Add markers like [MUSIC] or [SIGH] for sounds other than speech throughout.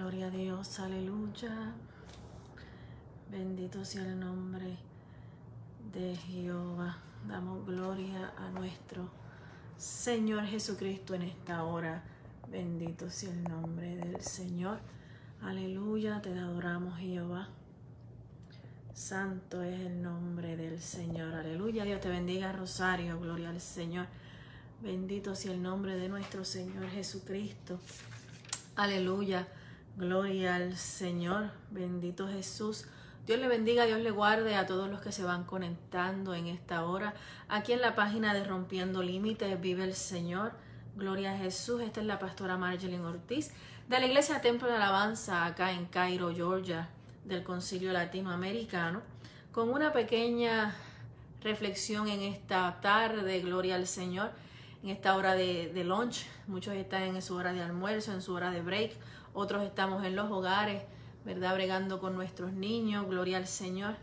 gloria a Dios, aleluya. Bendito sea el nombre de Jehová. Damos gloria a nuestro Señor Jesucristo en esta hora. Bendito sea el nombre del Señor. Aleluya, te adoramos Jehová. Santo es el nombre del Señor. Aleluya, Dios te bendiga, Rosario. Gloria al Señor. Bendito sea el nombre de nuestro Señor Jesucristo. Aleluya. Gloria al Señor. Bendito Jesús. Dios le bendiga, Dios le guarde a todos los que se van conectando en esta hora. Aquí en la página de Rompiendo Límites vive el Señor. Gloria a Jesús. Esta es la pastora Marjorie Ortiz de la Iglesia Templo de Alabanza acá en Cairo, Georgia, del Concilio Latinoamericano, con una pequeña reflexión en esta tarde. Gloria al Señor. En esta hora de lunch, muchos están en su hora de almuerzo, en su hora de break, otros estamos en los hogares ¿verdad? Bregando con nuestros niños, gloria al Señor.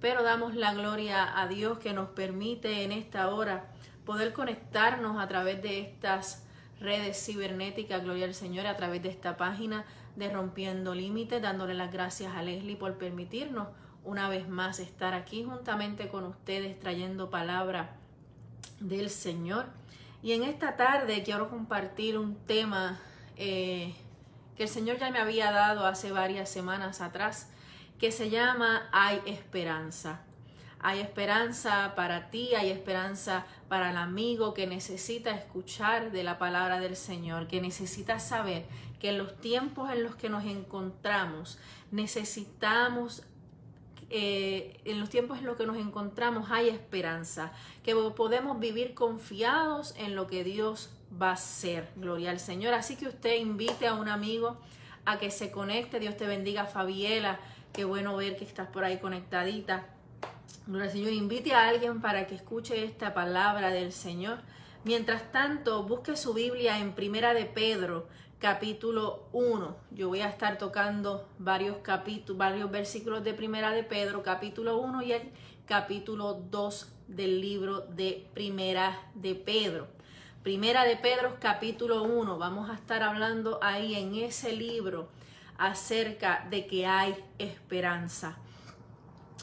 Pero damos la gloria a Dios que nos permite en esta hora poder conectarnos a través de estas redes cibernéticas, gloria al Señor, a través de esta página de Rompiendo Límites, dándole las gracias a Leslie por permitirnos una vez más estar aquí juntamente con ustedes trayendo palabra del Señor. Y en esta tarde quiero compartir un tema eh, que el Señor ya me había dado hace varias semanas atrás, que se llama Hay esperanza. Hay esperanza para ti, hay esperanza para el amigo que necesita escuchar de la palabra del Señor, que necesita saber que en los tiempos en los que nos encontramos necesitamos eh, en los tiempos en los que nos encontramos hay esperanza, que podemos vivir confiados en lo que Dios va a ser. Gloria al Señor. Así que usted invite a un amigo a que se conecte. Dios te bendiga, Fabiela. Qué bueno ver que estás por ahí conectadita. Gloria al Señor. Invite a alguien para que escuche esta palabra del Señor. Mientras tanto, busque su Biblia en Primera de Pedro, capítulo 1. Yo voy a estar tocando varios capítulos, varios versículos de Primera de Pedro, capítulo 1 y el capítulo 2 del libro de Primera de Pedro. Primera de Pedro capítulo 1, vamos a estar hablando ahí en ese libro acerca de que hay esperanza.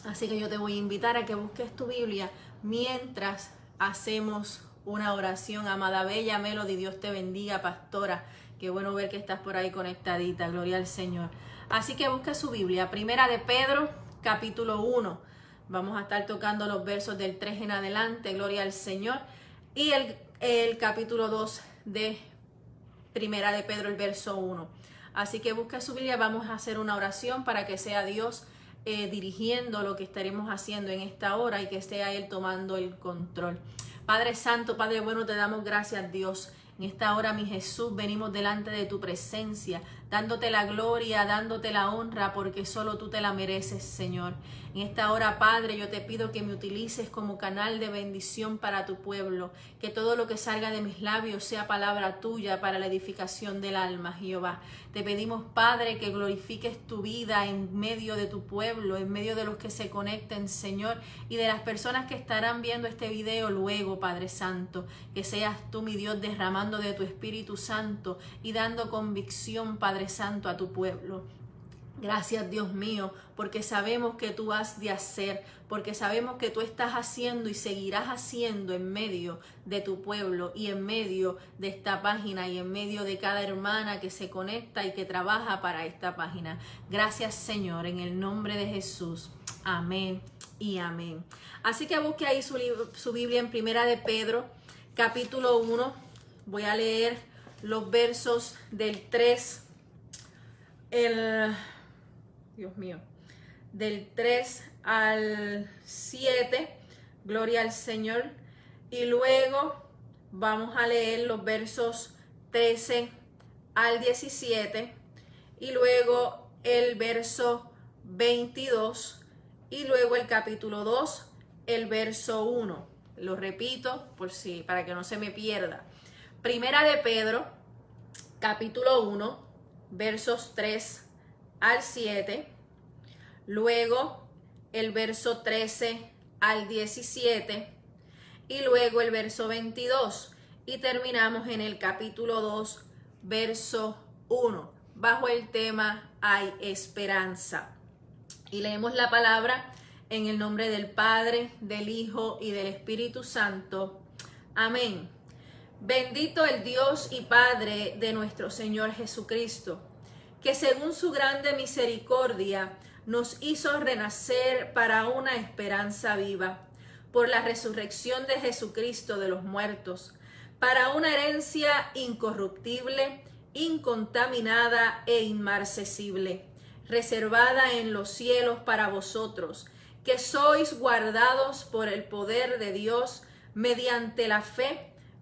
Así que yo te voy a invitar a que busques tu Biblia mientras hacemos una oración. Amada Bella Melody, Dios te bendiga, pastora. Qué bueno ver que estás por ahí conectadita, gloria al Señor. Así que busca su Biblia, Primera de Pedro, capítulo 1. Vamos a estar tocando los versos del 3 en adelante, gloria al Señor. Y el el capítulo 2 de Primera de Pedro, el verso 1. Así que busca su Biblia, vamos a hacer una oración para que sea Dios eh, dirigiendo lo que estaremos haciendo en esta hora y que sea Él tomando el control. Padre Santo, Padre bueno, te damos gracias Dios. En esta hora, mi Jesús, venimos delante de tu presencia, dándote la gloria, dándote la honra, porque solo tú te la mereces, Señor. En esta hora, Padre, yo te pido que me utilices como canal de bendición para tu pueblo, que todo lo que salga de mis labios sea palabra tuya para la edificación del alma, Jehová. Te pedimos, Padre, que glorifiques tu vida en medio de tu pueblo, en medio de los que se conecten, Señor, y de las personas que estarán viendo este video luego, Padre Santo. Que seas tú, mi Dios, derramando de tu Espíritu Santo y dando convicción, Padre Santo, a tu pueblo. Gracias Dios mío, porque sabemos que tú has de hacer, porque sabemos que tú estás haciendo y seguirás haciendo en medio de tu pueblo y en medio de esta página y en medio de cada hermana que se conecta y que trabaja para esta página. Gracias Señor, en el nombre de Jesús. Amén y amén. Así que busque ahí su, su Biblia en Primera de Pedro, capítulo 1. Voy a leer los versos del 3, el Dios mío, del 3 al 7, gloria al Señor. Y luego vamos a leer los versos 13 al 17 y luego el verso 22 y luego el capítulo 2, el verso 1. Lo repito por si para que no se me pierda. Primera de Pedro, capítulo 1, versos 3 al 7, luego el verso 13 al 17 y luego el verso 22 y terminamos en el capítulo 2, verso 1. bajo el tema Hay esperanza. Y leemos la palabra en el nombre del Padre, del Hijo y del Espíritu Santo. Amén. Bendito el Dios y Padre de nuestro Señor Jesucristo, que según su grande misericordia nos hizo renacer para una esperanza viva, por la resurrección de Jesucristo de los muertos, para una herencia incorruptible, incontaminada e inmarcesible, reservada en los cielos para vosotros, que sois guardados por el poder de Dios mediante la fe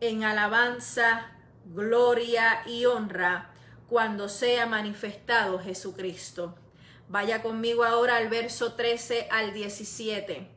en alabanza, gloria y honra cuando sea manifestado Jesucristo. Vaya conmigo ahora al verso 13 al 17.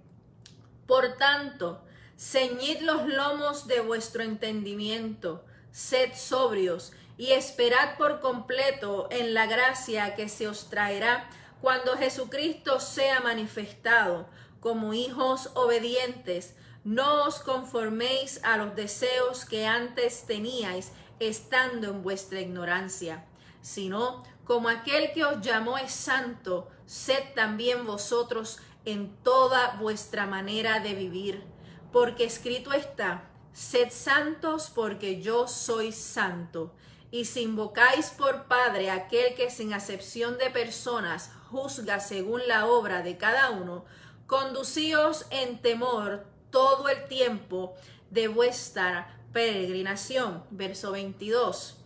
Por tanto, ceñid los lomos de vuestro entendimiento, sed sobrios y esperad por completo en la gracia que se os traerá cuando Jesucristo sea manifestado como hijos obedientes no os conforméis a los deseos que antes teníais estando en vuestra ignorancia, sino como aquel que os llamó es santo, sed también vosotros en toda vuestra manera de vivir, porque escrito está, sed santos porque yo soy santo. Y si invocáis por Padre aquel que sin acepción de personas juzga según la obra de cada uno, conducíos en temor todo el tiempo de vuestra peregrinación. Verso 22.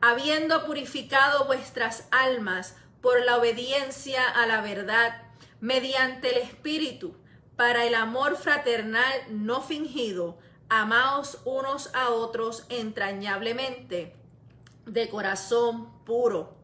Habiendo purificado vuestras almas por la obediencia a la verdad, mediante el Espíritu, para el amor fraternal no fingido, amaos unos a otros entrañablemente, de corazón puro.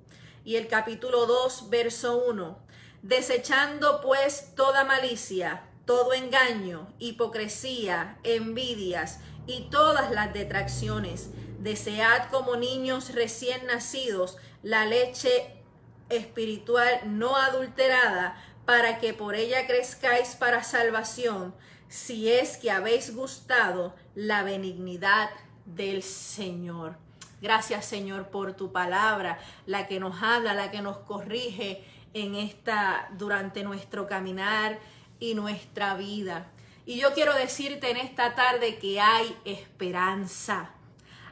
Y el capítulo 2, verso 1. Desechando pues toda malicia, todo engaño, hipocresía, envidias y todas las detracciones. Desead como niños recién nacidos la leche espiritual no adulterada, para que por ella crezcáis para salvación, si es que habéis gustado la benignidad del Señor. Gracias Señor por tu palabra, la que nos habla, la que nos corrige en esta durante nuestro caminar y nuestra vida. Y yo quiero decirte en esta tarde que hay esperanza.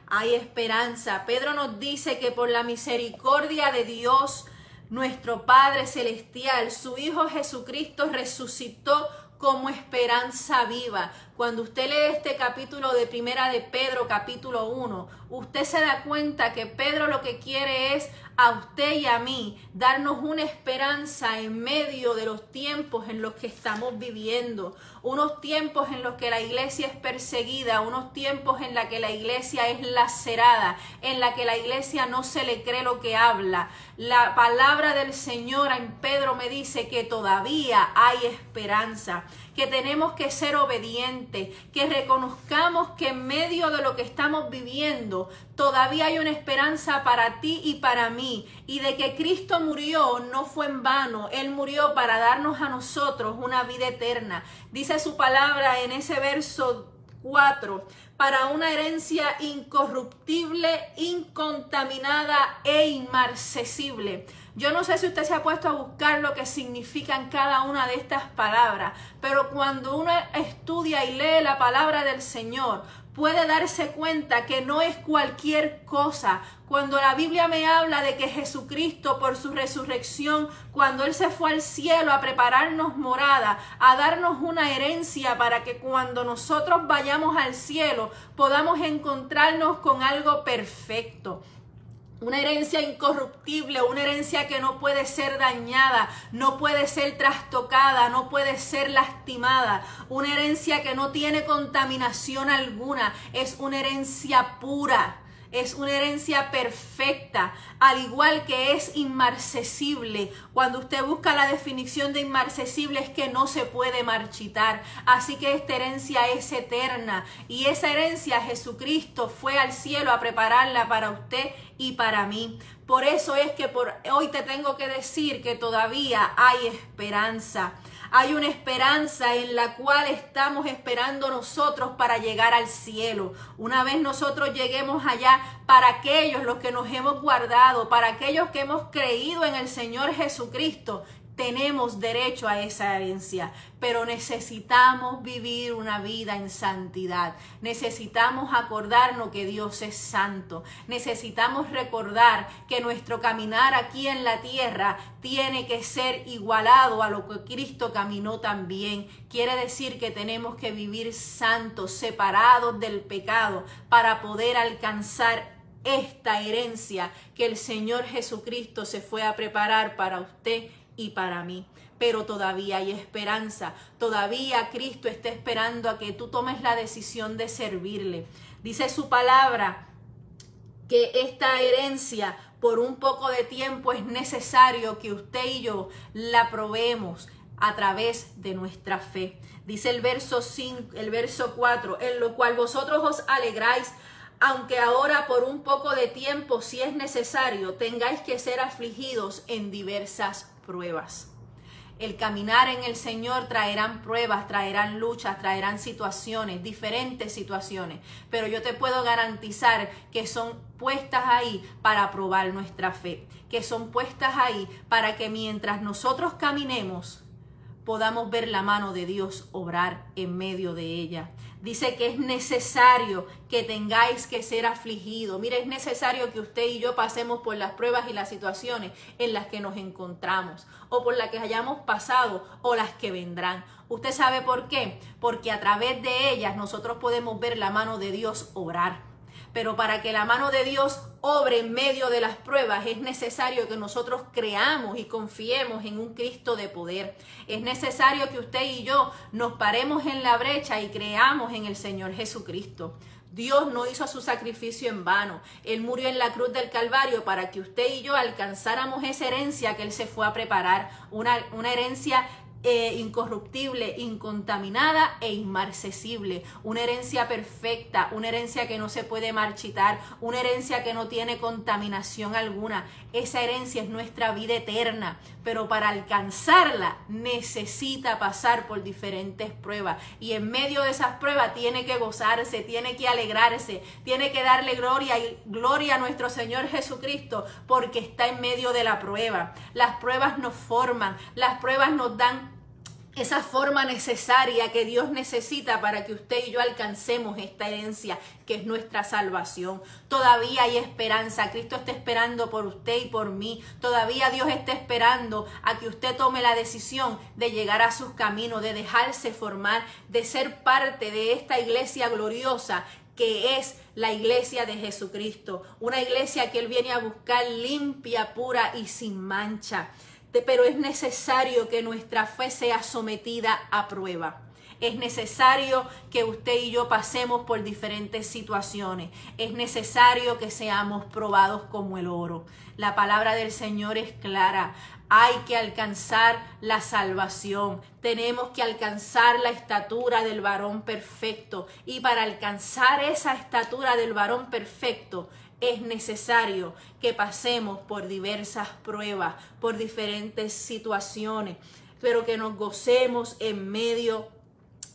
Hay esperanza. Pedro nos dice que por la misericordia de Dios, nuestro Padre Celestial, su Hijo Jesucristo resucitó como esperanza viva. Cuando usted lee este capítulo de Primera de Pedro, capítulo 1, usted se da cuenta que Pedro lo que quiere es a usted y a mí darnos una esperanza en medio de los tiempos en los que estamos viviendo, unos tiempos en los que la iglesia es perseguida, unos tiempos en los que la iglesia es lacerada, en la que la iglesia no se le cree lo que habla. La palabra del Señor en Pedro me dice que todavía hay esperanza que tenemos que ser obedientes, que reconozcamos que en medio de lo que estamos viviendo todavía hay una esperanza para ti y para mí, y de que Cristo murió no fue en vano, Él murió para darnos a nosotros una vida eterna. Dice su palabra en ese verso 4, para una herencia incorruptible, incontaminada e inmarcesible yo no sé si usted se ha puesto a buscar lo que significan cada una de estas palabras, pero cuando uno estudia y lee la palabra del Señor, puede darse cuenta que no es cualquier cosa. Cuando la Biblia me habla de que Jesucristo por su resurrección, cuando Él se fue al cielo a prepararnos morada, a darnos una herencia para que cuando nosotros vayamos al cielo podamos encontrarnos con algo perfecto una herencia incorruptible, una herencia que no puede ser dañada, no puede ser trastocada, no puede ser lastimada, una herencia que no tiene contaminación alguna, es una herencia pura. Es una herencia perfecta, al igual que es inmarcesible. Cuando usted busca la definición de inmarcesible es que no se puede marchitar. Así que esta herencia es eterna y esa herencia Jesucristo fue al cielo a prepararla para usted y para mí. Por eso es que por hoy te tengo que decir que todavía hay esperanza. Hay una esperanza en la cual estamos esperando nosotros para llegar al cielo. Una vez nosotros lleguemos allá, para aquellos los que nos hemos guardado, para aquellos que hemos creído en el Señor Jesucristo, tenemos derecho a esa herencia, pero necesitamos vivir una vida en santidad. Necesitamos acordarnos que Dios es santo. Necesitamos recordar que nuestro caminar aquí en la tierra tiene que ser igualado a lo que Cristo caminó también. Quiere decir que tenemos que vivir santos, separados del pecado, para poder alcanzar esta herencia que el Señor Jesucristo se fue a preparar para usted y para mí. Pero todavía hay esperanza, todavía Cristo está esperando a que tú tomes la decisión de servirle. Dice su palabra que esta herencia por un poco de tiempo es necesario que usted y yo la probemos a través de nuestra fe. Dice el verso 5, el verso 4, en lo cual vosotros os alegráis aunque ahora por un poco de tiempo, si es necesario, tengáis que ser afligidos en diversas pruebas. El caminar en el Señor traerán pruebas, traerán luchas, traerán situaciones, diferentes situaciones. Pero yo te puedo garantizar que son puestas ahí para probar nuestra fe, que son puestas ahí para que mientras nosotros caminemos podamos ver la mano de Dios obrar en medio de ella. Dice que es necesario que tengáis que ser afligidos. Mire, es necesario que usted y yo pasemos por las pruebas y las situaciones en las que nos encontramos, o por las que hayamos pasado, o las que vendrán. ¿Usted sabe por qué? Porque a través de ellas nosotros podemos ver la mano de Dios obrar. Pero para que la mano de Dios obre en medio de las pruebas es necesario que nosotros creamos y confiemos en un Cristo de poder. Es necesario que usted y yo nos paremos en la brecha y creamos en el Señor Jesucristo. Dios no hizo su sacrificio en vano. Él murió en la cruz del Calvario para que usted y yo alcanzáramos esa herencia que Él se fue a preparar, una, una herencia eh, incorruptible, incontaminada e inmarcesible. Una herencia perfecta, una herencia que no se puede marchitar, una herencia que no tiene contaminación alguna. Esa herencia es nuestra vida eterna, pero para alcanzarla necesita pasar por diferentes pruebas. Y en medio de esas pruebas tiene que gozarse, tiene que alegrarse, tiene que darle gloria y gloria a nuestro Señor Jesucristo porque está en medio de la prueba. Las pruebas nos forman, las pruebas nos dan esa forma necesaria que Dios necesita para que usted y yo alcancemos esta herencia que es nuestra salvación. Todavía hay esperanza. Cristo está esperando por usted y por mí. Todavía Dios está esperando a que usted tome la decisión de llegar a sus caminos, de dejarse formar, de ser parte de esta iglesia gloriosa que es la iglesia de Jesucristo. Una iglesia que Él viene a buscar limpia, pura y sin mancha pero es necesario que nuestra fe sea sometida a prueba. Es necesario que usted y yo pasemos por diferentes situaciones. Es necesario que seamos probados como el oro. La palabra del Señor es clara. Hay que alcanzar la salvación. Tenemos que alcanzar la estatura del varón perfecto. Y para alcanzar esa estatura del varón perfecto es necesario que pasemos por diversas pruebas, por diferentes situaciones, pero que nos gocemos en medio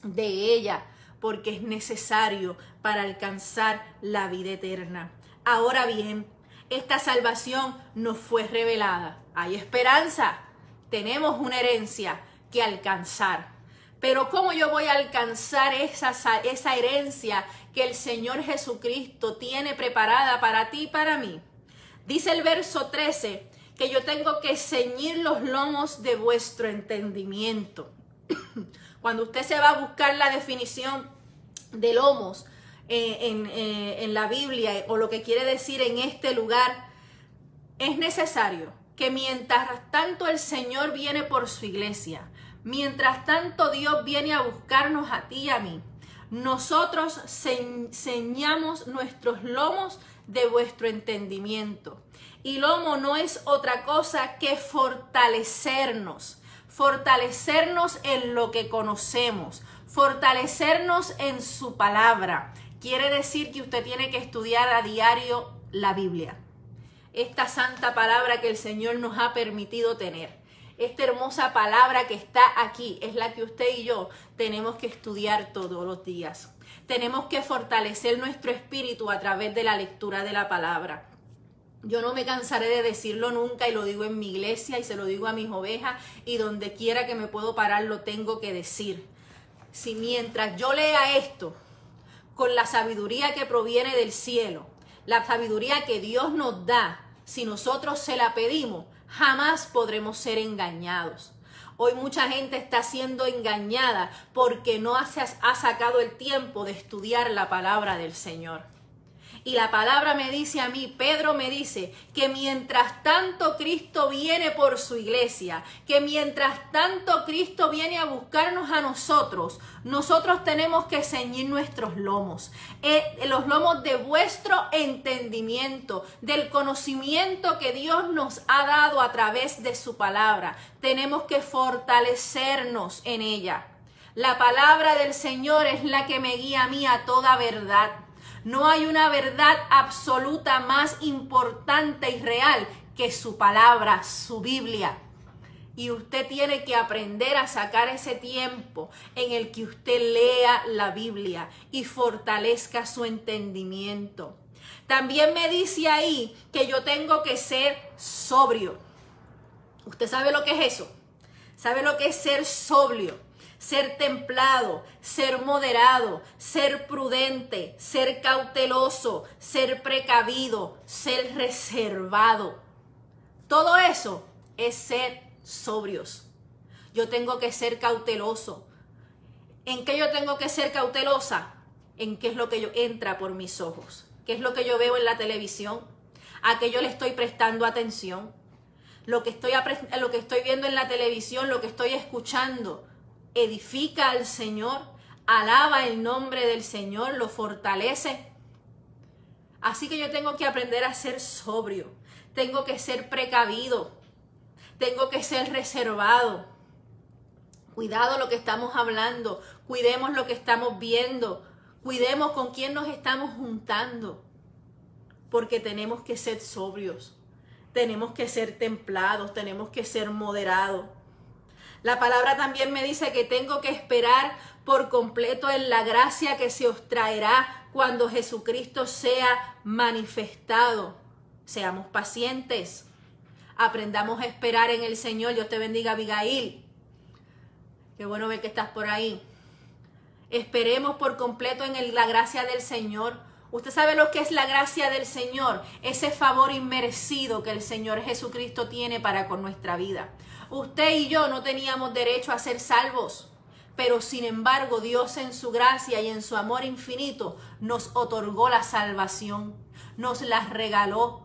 de ella, porque es necesario para alcanzar la vida eterna. Ahora bien, esta salvación nos fue revelada. Hay esperanza, tenemos una herencia que alcanzar. Pero ¿cómo yo voy a alcanzar esa, esa herencia que el Señor Jesucristo tiene preparada para ti y para mí? Dice el verso 13 que yo tengo que ceñir los lomos de vuestro entendimiento. [CLEARS THROAT] Cuando usted se va a buscar la definición de lomos eh, en, eh, en la Biblia o lo que quiere decir en este lugar, es necesario que mientras tanto el Señor viene por su iglesia, Mientras tanto Dios viene a buscarnos a ti y a mí. Nosotros ceñamos nuestros lomos de vuestro entendimiento. Y lomo no es otra cosa que fortalecernos, fortalecernos en lo que conocemos, fortalecernos en su palabra. Quiere decir que usted tiene que estudiar a diario la Biblia, esta santa palabra que el Señor nos ha permitido tener. Esta hermosa palabra que está aquí es la que usted y yo tenemos que estudiar todos los días. Tenemos que fortalecer nuestro espíritu a través de la lectura de la palabra. Yo no me cansaré de decirlo nunca y lo digo en mi iglesia y se lo digo a mis ovejas y donde quiera que me puedo parar lo tengo que decir. Si mientras yo lea esto con la sabiduría que proviene del cielo, la sabiduría que Dios nos da, si nosotros se la pedimos, jamás podremos ser engañados. Hoy mucha gente está siendo engañada porque no ha, ha sacado el tiempo de estudiar la palabra del Señor. Y la palabra me dice a mí, Pedro me dice, que mientras tanto Cristo viene por su iglesia, que mientras tanto Cristo viene a buscarnos a nosotros, nosotros tenemos que ceñir nuestros lomos, eh, los lomos de vuestro entendimiento, del conocimiento que Dios nos ha dado a través de su palabra. Tenemos que fortalecernos en ella. La palabra del Señor es la que me guía a mí a toda verdad. No hay una verdad absoluta más importante y real que su palabra, su Biblia. Y usted tiene que aprender a sacar ese tiempo en el que usted lea la Biblia y fortalezca su entendimiento. También me dice ahí que yo tengo que ser sobrio. ¿Usted sabe lo que es eso? ¿Sabe lo que es ser sobrio? Ser templado, ser moderado, ser prudente, ser cauteloso, ser precavido, ser reservado. Todo eso es ser sobrios. Yo tengo que ser cauteloso. ¿En qué yo tengo que ser cautelosa? En qué es lo que yo entra por mis ojos. ¿Qué es lo que yo veo en la televisión? ¿A qué yo le estoy prestando atención? Lo que estoy, lo que estoy viendo en la televisión, lo que estoy escuchando, edifica al Señor, alaba el nombre del Señor, lo fortalece. Así que yo tengo que aprender a ser sobrio, tengo que ser precavido, tengo que ser reservado. Cuidado lo que estamos hablando, cuidemos lo que estamos viendo, cuidemos con quién nos estamos juntando, porque tenemos que ser sobrios, tenemos que ser templados, tenemos que ser moderados. La palabra también me dice que tengo que esperar por completo en la gracia que se os traerá cuando Jesucristo sea manifestado. Seamos pacientes. Aprendamos a esperar en el Señor. Dios te bendiga, Abigail. Qué bueno ver que estás por ahí. Esperemos por completo en la gracia del Señor. Usted sabe lo que es la gracia del Señor, ese favor inmerecido que el Señor Jesucristo tiene para con nuestra vida. Usted y yo no teníamos derecho a ser salvos, pero sin embargo Dios en su gracia y en su amor infinito nos otorgó la salvación, nos la regaló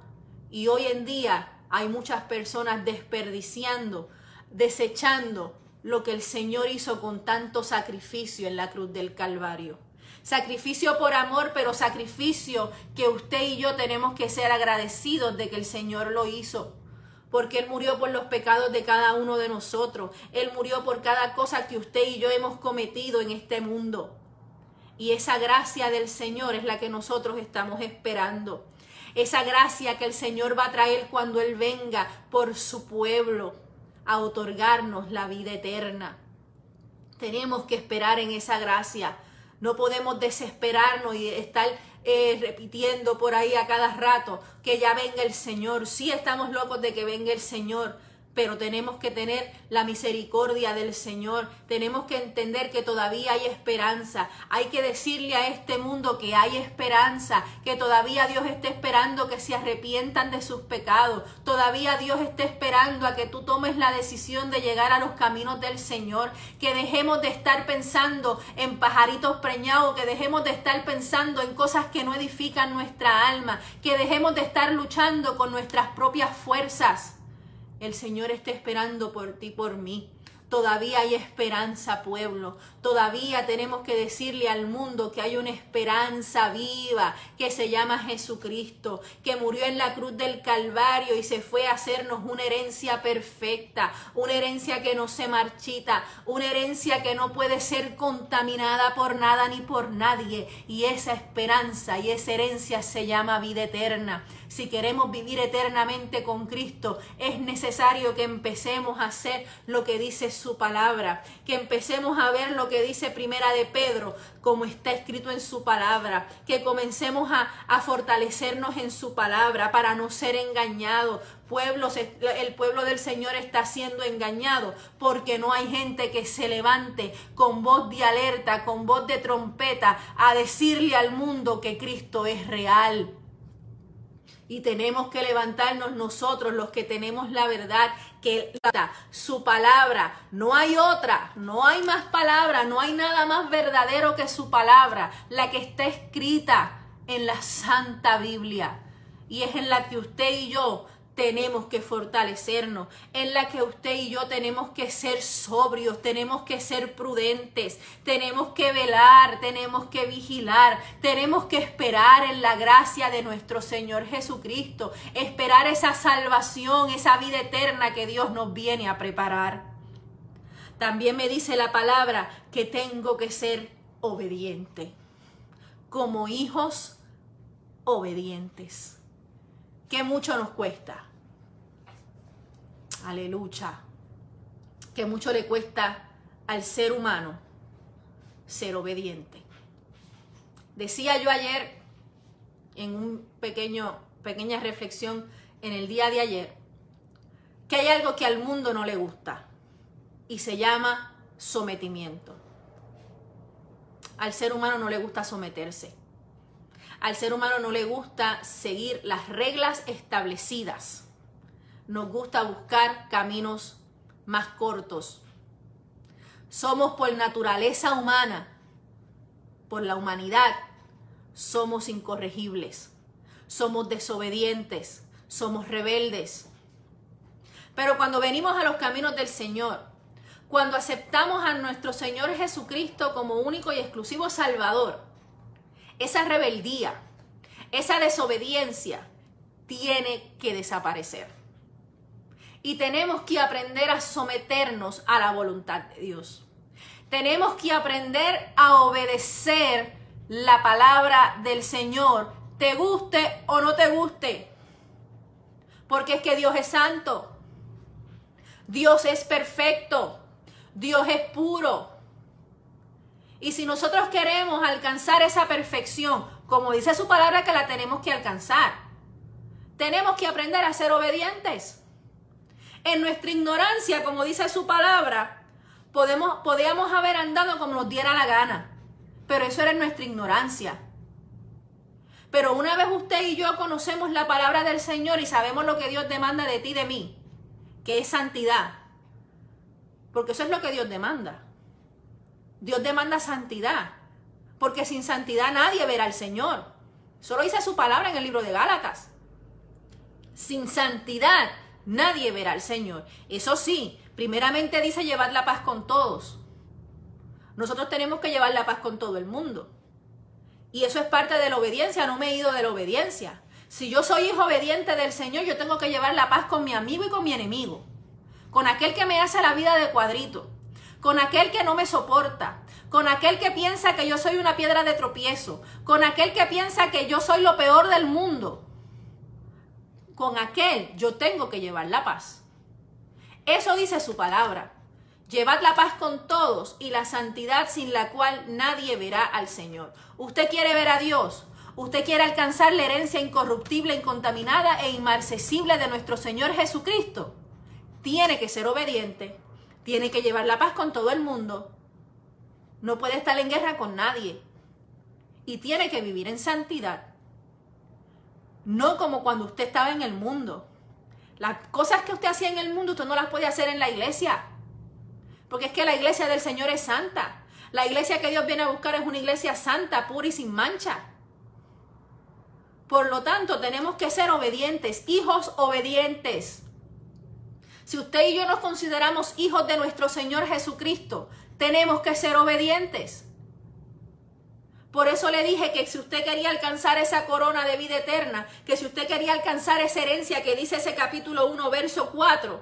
y hoy en día hay muchas personas desperdiciando, desechando lo que el Señor hizo con tanto sacrificio en la cruz del Calvario. Sacrificio por amor, pero sacrificio que usted y yo tenemos que ser agradecidos de que el Señor lo hizo porque Él murió por los pecados de cada uno de nosotros. Él murió por cada cosa que usted y yo hemos cometido en este mundo. Y esa gracia del Señor es la que nosotros estamos esperando. Esa gracia que el Señor va a traer cuando Él venga por su pueblo a otorgarnos la vida eterna. Tenemos que esperar en esa gracia. No podemos desesperarnos y estar eh, repitiendo por ahí a cada rato que ya venga el Señor. Sí estamos locos de que venga el Señor, pero tenemos que tener la misericordia del Señor, tenemos que entender que todavía hay esperanza, hay que decirle a este mundo que hay esperanza, que todavía Dios está esperando que se arrepientan de sus pecados, todavía Dios está esperando a que tú tomes la decisión de llegar a los caminos del Señor, que dejemos de estar pensando en pajaritos preñados, que dejemos de estar pensando en cosas que no edifican nuestra alma, que dejemos de estar luchando con nuestras propias fuerzas el Señor está esperando por ti, por mí. Todavía hay esperanza, pueblo. Todavía tenemos que decirle al mundo que hay una esperanza viva que se llama Jesucristo, que murió en la cruz del Calvario y se fue a hacernos una herencia perfecta, una herencia que no se marchita, una herencia que no puede ser contaminada por nada ni por nadie. Y esa esperanza y esa herencia se llama vida eterna. Si queremos vivir eternamente con Cristo, es necesario que empecemos a hacer lo que dice su palabra, que empecemos a ver lo que dice Primera de Pedro, como está escrito en su palabra, que comencemos a, a fortalecernos en su palabra para no ser engañados, pueblos, el pueblo del Señor está siendo engañado porque no hay gente que se levante con voz de alerta, con voz de trompeta, a decirle al mundo que Cristo es real. Y tenemos que levantarnos nosotros, los que tenemos la verdad, que su palabra, no hay otra, no hay más palabra, no hay nada más verdadero que su palabra, la que está escrita en la Santa Biblia. Y es en la que usted y yo tenemos que fortalecernos, en la que usted y yo tenemos que ser sobrios, tenemos que ser prudentes, tenemos que velar, tenemos que vigilar, tenemos que esperar en la gracia de nuestro Señor Jesucristo, esperar esa salvación, esa vida eterna que Dios nos viene a preparar. También me dice la palabra que tengo que ser obediente, como hijos obedientes que mucho nos cuesta. Aleluya. Que mucho le cuesta al ser humano ser obediente. Decía yo ayer en un pequeño pequeña reflexión en el día de ayer que hay algo que al mundo no le gusta y se llama sometimiento. Al ser humano no le gusta someterse. Al ser humano no le gusta seguir las reglas establecidas nos gusta buscar caminos más cortos. Somos por naturaleza humana, por la humanidad, somos incorregibles, somos desobedientes, somos rebeldes. Pero cuando venimos a los caminos del Señor, cuando aceptamos a nuestro Señor Jesucristo como único y exclusivo Salvador, esa rebeldía, esa desobediencia tiene que desaparecer y tenemos que aprender a someternos a la voluntad de Dios. Tenemos que aprender a obedecer la palabra del Señor, te guste o no te guste. Porque es que Dios es santo. Dios es perfecto. Dios es puro. Y si nosotros queremos alcanzar esa perfección, como dice su palabra que la tenemos que alcanzar, tenemos que aprender a ser obedientes en nuestra ignorancia, como dice su palabra, podemos, podíamos haber andado como nos diera la gana. Pero eso era en nuestra ignorancia. Pero una vez usted y yo conocemos la palabra del Señor y sabemos lo que Dios demanda de ti y de mí, que es santidad. Porque eso es lo que Dios demanda. Dios demanda santidad. Porque sin santidad nadie verá al Señor. Solo dice su palabra en el libro de Gálatas. Sin santidad nadie verá al Señor. Eso sí, primeramente dice llevar la paz con todos. Nosotros tenemos que llevar la paz con todo el mundo. Y eso es parte de la obediencia, no me he ido de la obediencia. Si yo soy hijo obediente del Señor, yo tengo que llevar la paz con mi amigo y con mi enemigo. Con aquel que me hace la vida de cuadrito. Con aquel que no me soporta. Con aquel que piensa que yo soy una piedra de tropiezo. Con aquel que piensa que yo soy lo peor del mundo con aquel yo tengo que llevar la paz. Eso dice su palabra. Llevad la paz con todos y la santidad sin la cual nadie verá al Señor. Usted quiere ver a Dios. Usted quiere alcanzar la herencia incorruptible, incontaminada e inmarcesible de nuestro Señor Jesucristo. Tiene que ser obediente. Tiene que llevar la paz con todo el mundo. No puede estar en guerra con nadie. Y tiene que vivir en santidad. No como cuando usted estaba en el mundo. Las cosas que usted hacía en el mundo, usted no las puede hacer en la iglesia. Porque es que la iglesia del Señor es santa. La iglesia que Dios viene a buscar es una iglesia santa, pura y sin mancha. Por lo tanto, tenemos que ser obedientes, hijos obedientes. Si usted y yo nos consideramos hijos de nuestro Señor Jesucristo, tenemos que ser obedientes. Por eso le dije que si usted quería alcanzar esa corona de vida eterna, que si usted quería alcanzar esa herencia que dice ese capítulo 1, verso 4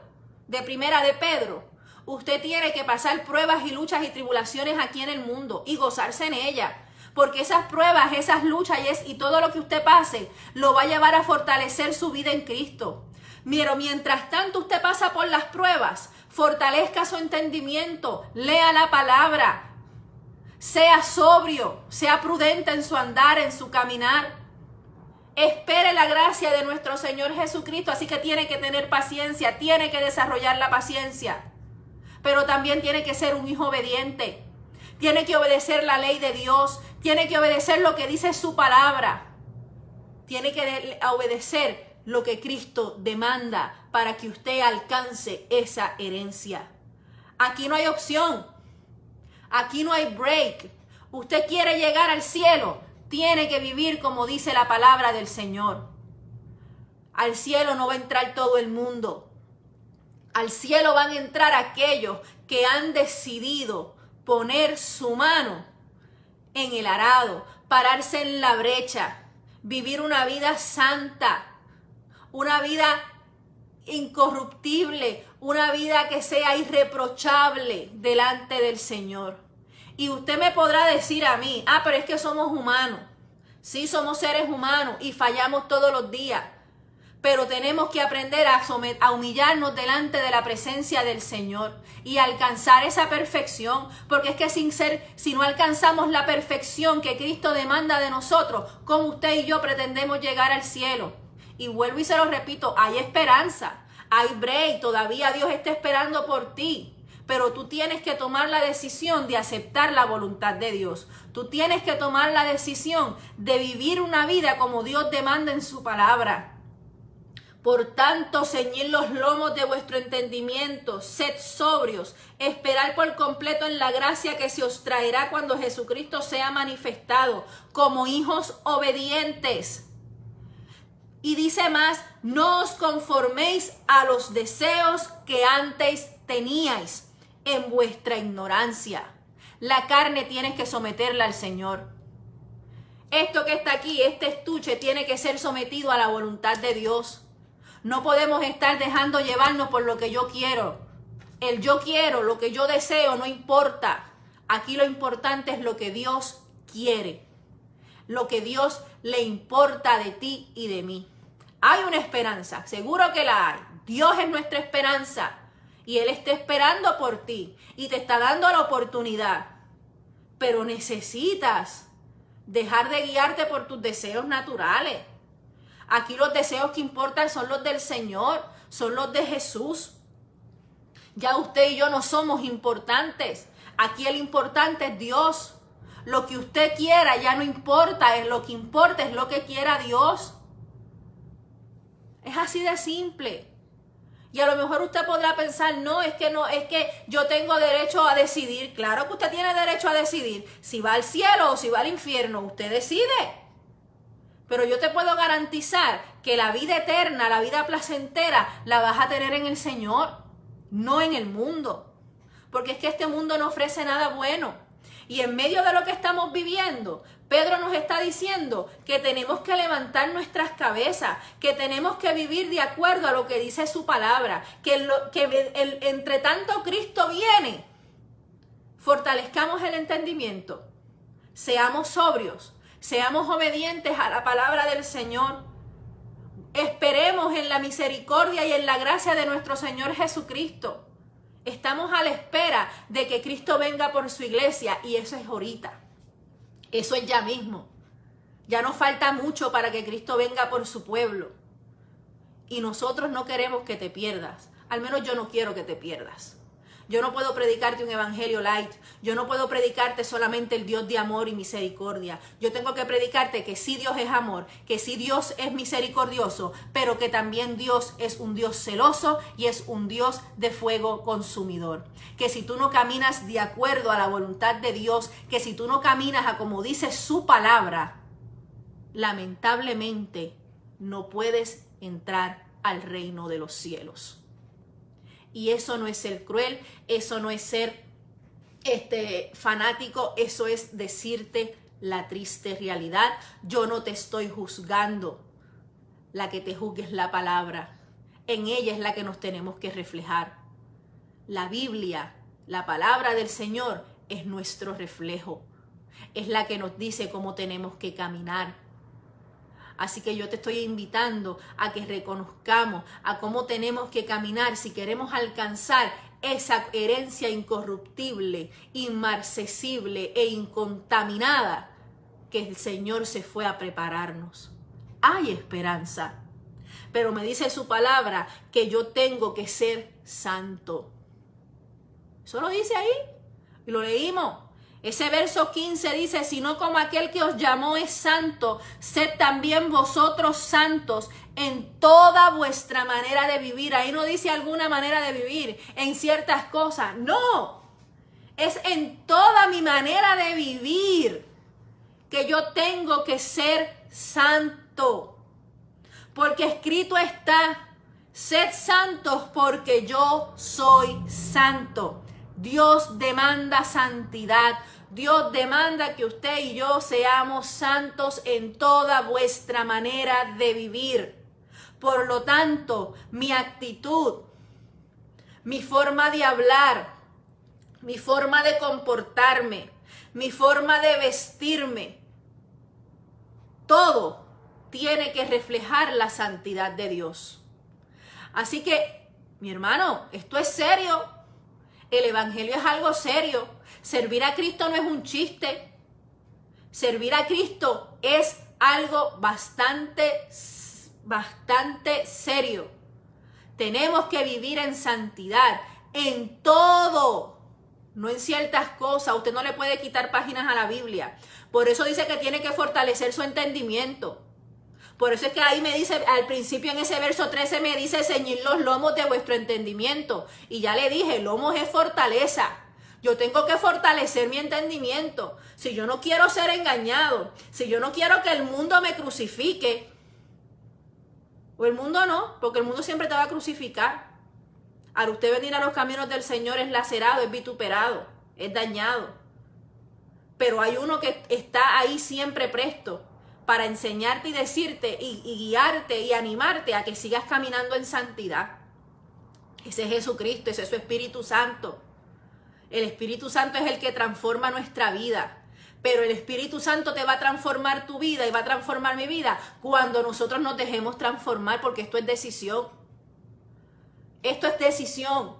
de Primera de Pedro, usted tiene que pasar pruebas y luchas y tribulaciones aquí en el mundo y gozarse en ella. Porque esas pruebas, esas luchas y, todo lo que usted pase, lo va a llevar a fortalecer su vida en Cristo. Pero mientras tanto usted pasa por las pruebas, fortalezca su entendimiento, lea la palabra, sea sobrio, sea prudente en su andar, en su caminar. Espere la gracia de nuestro Señor Jesucristo, así que tiene que tener paciencia, tiene que desarrollar la paciencia, pero también tiene que ser un hijo obediente, tiene que obedecer la ley de Dios, tiene que obedecer lo que dice su palabra, tiene que obedecer lo que Cristo demanda para que usted alcance esa herencia. Aquí no hay opción. Aquí no hay break. Usted quiere llegar al cielo, tiene que vivir como dice la palabra del Señor. Al cielo no va a entrar todo el mundo. Al cielo van a entrar aquellos que han decidido poner su mano en el arado, pararse en la brecha, vivir una vida santa, una vida incorruptible, una vida que sea irreprochable delante del Señor. Y usted me podrá decir a mí, ah, pero es que somos humanos. Sí, somos seres humanos y fallamos todos los días. Pero tenemos que aprender a, a humillarnos delante de la presencia del Señor y alcanzar esa perfección. Porque es que sin ser, si no alcanzamos la perfección que Cristo demanda de nosotros, ¿cómo usted y yo pretendemos llegar al cielo? Y vuelvo y se lo repito, hay esperanza, hay break, todavía Dios está esperando por ti. Pero tú tienes que tomar la decisión de aceptar la voluntad de Dios. Tú tienes que tomar la decisión de vivir una vida como Dios demanda en su palabra. Por tanto, ceñid los lomos de vuestro entendimiento, sed sobrios, esperar por completo en la gracia que se os traerá cuando Jesucristo sea manifestado, como hijos obedientes y dice más, no os conforméis a los deseos que antes teníais en vuestra ignorancia. La carne tienes que someterla al Señor. Esto que está aquí, este estuche, tiene que ser sometido a la voluntad de Dios. No podemos estar dejando llevarnos por lo que yo quiero. El yo quiero, lo que yo deseo, no importa. Aquí lo importante es lo que Dios quiere. Lo que Dios le importa de ti y de mí. Hay una esperanza, seguro que la hay. Dios es nuestra esperanza y Él está esperando por ti y te está dando la oportunidad. Pero necesitas dejar de guiarte por tus deseos naturales. Aquí los deseos que importan son los del Señor, son los de Jesús. Ya usted y yo no somos importantes. Aquí el importante es Dios. Lo que usted quiera ya no importa, es lo que importa es lo que quiera Dios. Es así de simple. Y a lo mejor usted podrá pensar, no, es que no, es que yo tengo derecho a decidir. Claro que usted tiene derecho a decidir si va al cielo o si va al infierno. Usted decide. Pero yo te puedo garantizar que la vida eterna, la vida placentera, la vas a tener en el Señor, no en el mundo. Porque es que este mundo no ofrece nada bueno. Y en medio de lo que estamos viviendo, Pedro nos está diciendo que tenemos que levantar nuestras cabezas, que tenemos que vivir de acuerdo a lo que dice su palabra, que, que entre tanto Cristo viene, fortalezcamos el entendimiento, seamos sobrios, seamos obedientes a la palabra del Señor, esperemos en la misericordia y en la gracia de nuestro Señor Jesucristo. Estamos a la espera de que Cristo venga por su iglesia y eso es ahorita. Eso es ya mismo. Ya nos falta mucho para que Cristo venga por su pueblo. Y nosotros no queremos que te pierdas. Al menos yo no quiero que te pierdas. Yo no puedo predicarte un evangelio light. Yo no puedo predicarte solamente el Dios de amor y misericordia. Yo tengo que predicarte que sí Dios es amor, que sí Dios es misericordioso, pero que también Dios es un Dios celoso y es un Dios de fuego consumidor. Que si tú no caminas de acuerdo a la voluntad de Dios, que si tú no caminas a como dice su palabra, lamentablemente no puedes entrar al reino de los cielos. Y eso no es ser cruel, eso no es ser este, fanático, eso es decirte la triste realidad. Yo no te estoy juzgando. La que te juzgue es la palabra. En ella es la que nos tenemos que reflejar. La Biblia, la palabra del Señor, es nuestro reflejo. Es la que nos dice cómo tenemos que caminar. Así que yo te estoy invitando a que reconozcamos a cómo tenemos que caminar si queremos alcanzar esa herencia incorruptible, inmarcesible e incontaminada que el Señor se fue a prepararnos. Hay esperanza, pero me dice su palabra que yo tengo que ser santo. Eso lo dice ahí y lo leímos. Ese verso 15 dice, sino como aquel que os llamó es santo, sed también vosotros santos en toda vuestra manera de vivir. Ahí no dice alguna manera de vivir, en ciertas cosas. No, es en toda mi manera de vivir que yo tengo que ser santo. Porque escrito está, sed santos porque yo soy santo. Dios demanda santidad. Dios demanda que usted y yo seamos santos en toda vuestra manera de vivir. Por lo tanto, mi actitud, mi forma de hablar, mi forma de comportarme, mi forma de vestirme, todo tiene que reflejar la santidad de Dios. Así que, mi hermano, esto es serio. El Evangelio es algo serio. Servir a Cristo no es un chiste. Servir a Cristo es algo bastante, bastante serio. Tenemos que vivir en santidad, en todo, no en ciertas cosas. Usted no le puede quitar páginas a la Biblia. Por eso dice que tiene que fortalecer su entendimiento. Por eso es que ahí me dice, al principio en ese verso 13 me dice, ceñir los lomos de vuestro entendimiento. Y ya le dije, lomos es fortaleza. Yo tengo que fortalecer mi entendimiento. Si yo no quiero ser engañado, si yo no quiero que el mundo me crucifique, o el mundo no, porque el mundo siempre te va a crucificar. Al usted venir a los caminos del Señor es lacerado, es vituperado, es dañado. Pero hay uno que está ahí siempre presto para enseñarte y decirte y, y guiarte y animarte a que sigas caminando en santidad. Ese es Jesucristo, ese es su Espíritu Santo. El Espíritu Santo es el que transforma nuestra vida. Pero el Espíritu Santo te va a transformar tu vida y va a transformar mi vida cuando nosotros nos dejemos transformar, porque esto es decisión. Esto es decisión.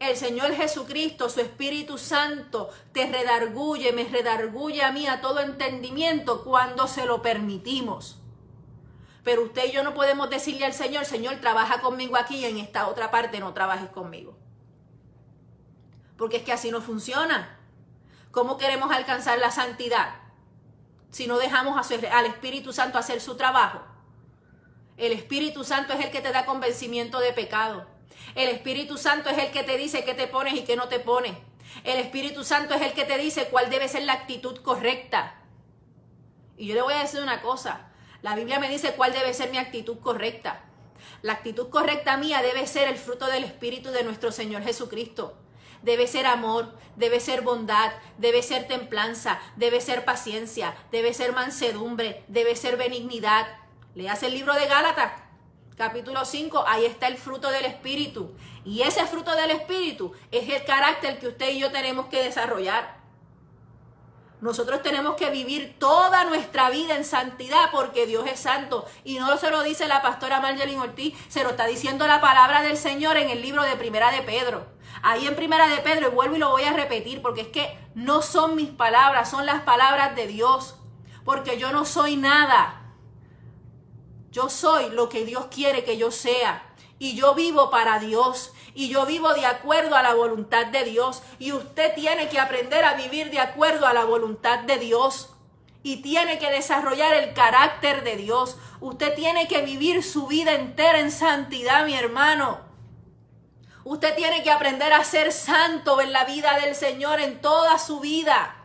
El Señor Jesucristo, su Espíritu Santo, te redarguye, me redarguye a mí a todo entendimiento cuando se lo permitimos. Pero usted y yo no podemos decirle al Señor, Señor, trabaja conmigo aquí y en esta otra parte no trabajes conmigo. Porque es que así no funciona. ¿Cómo queremos alcanzar la santidad si no dejamos al Espíritu Santo hacer su trabajo? El Espíritu Santo es el que te da convencimiento de pecado. El Espíritu Santo es el que te dice qué te pones y qué no te pones. El Espíritu Santo es el que te dice cuál debe ser la actitud correcta. Y yo le voy a decir una cosa. La Biblia me dice cuál debe ser mi actitud correcta. La actitud correcta mía debe ser el fruto del Espíritu de nuestro Señor Jesucristo debe ser amor, debe ser bondad, debe ser templanza, debe ser paciencia, debe ser mansedumbre, debe ser benignidad. Leas el libro de Gálatas, capítulo 5, ahí está el fruto del Espíritu. Y ese fruto del Espíritu es el carácter que usted y yo tenemos que desarrollar. Nosotros tenemos que vivir toda nuestra vida en santidad porque Dios es santo. Y no se lo dice la pastora Marjorie Ortiz, se lo está diciendo la palabra del Señor en el libro de Primera de Pedro. Ahí en Primera de Pedro, y vuelvo y lo voy a repetir, porque es que no son mis palabras, son las palabras de Dios. Porque yo no soy nada. Yo soy lo que Dios quiere que yo sea. Y yo vivo para Dios. Y yo vivo de acuerdo a la voluntad de Dios. Y usted tiene que aprender a vivir de acuerdo a la voluntad de Dios. Y tiene que desarrollar el carácter de Dios. Usted tiene que vivir su vida entera en santidad, mi hermano. Usted tiene que aprender a ser santo en la vida del Señor en toda su vida.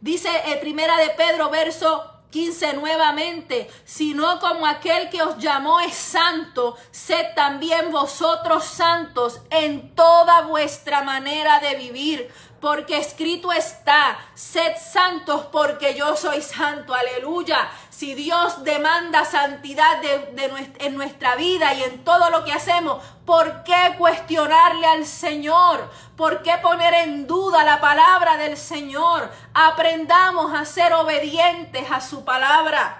Dice en Primera de Pedro, verso 15 nuevamente, sino como aquel que os llamó es santo, sed también vosotros santos en toda vuestra manera de vivir porque escrito está, sed santos porque yo soy santo, aleluya. Si Dios demanda santidad en nuestra vida y en todo lo que hacemos, ¿por qué cuestionarle al Señor? ¿Por qué poner en duda la palabra del Señor? Aprendamos a ser obedientes a su palabra.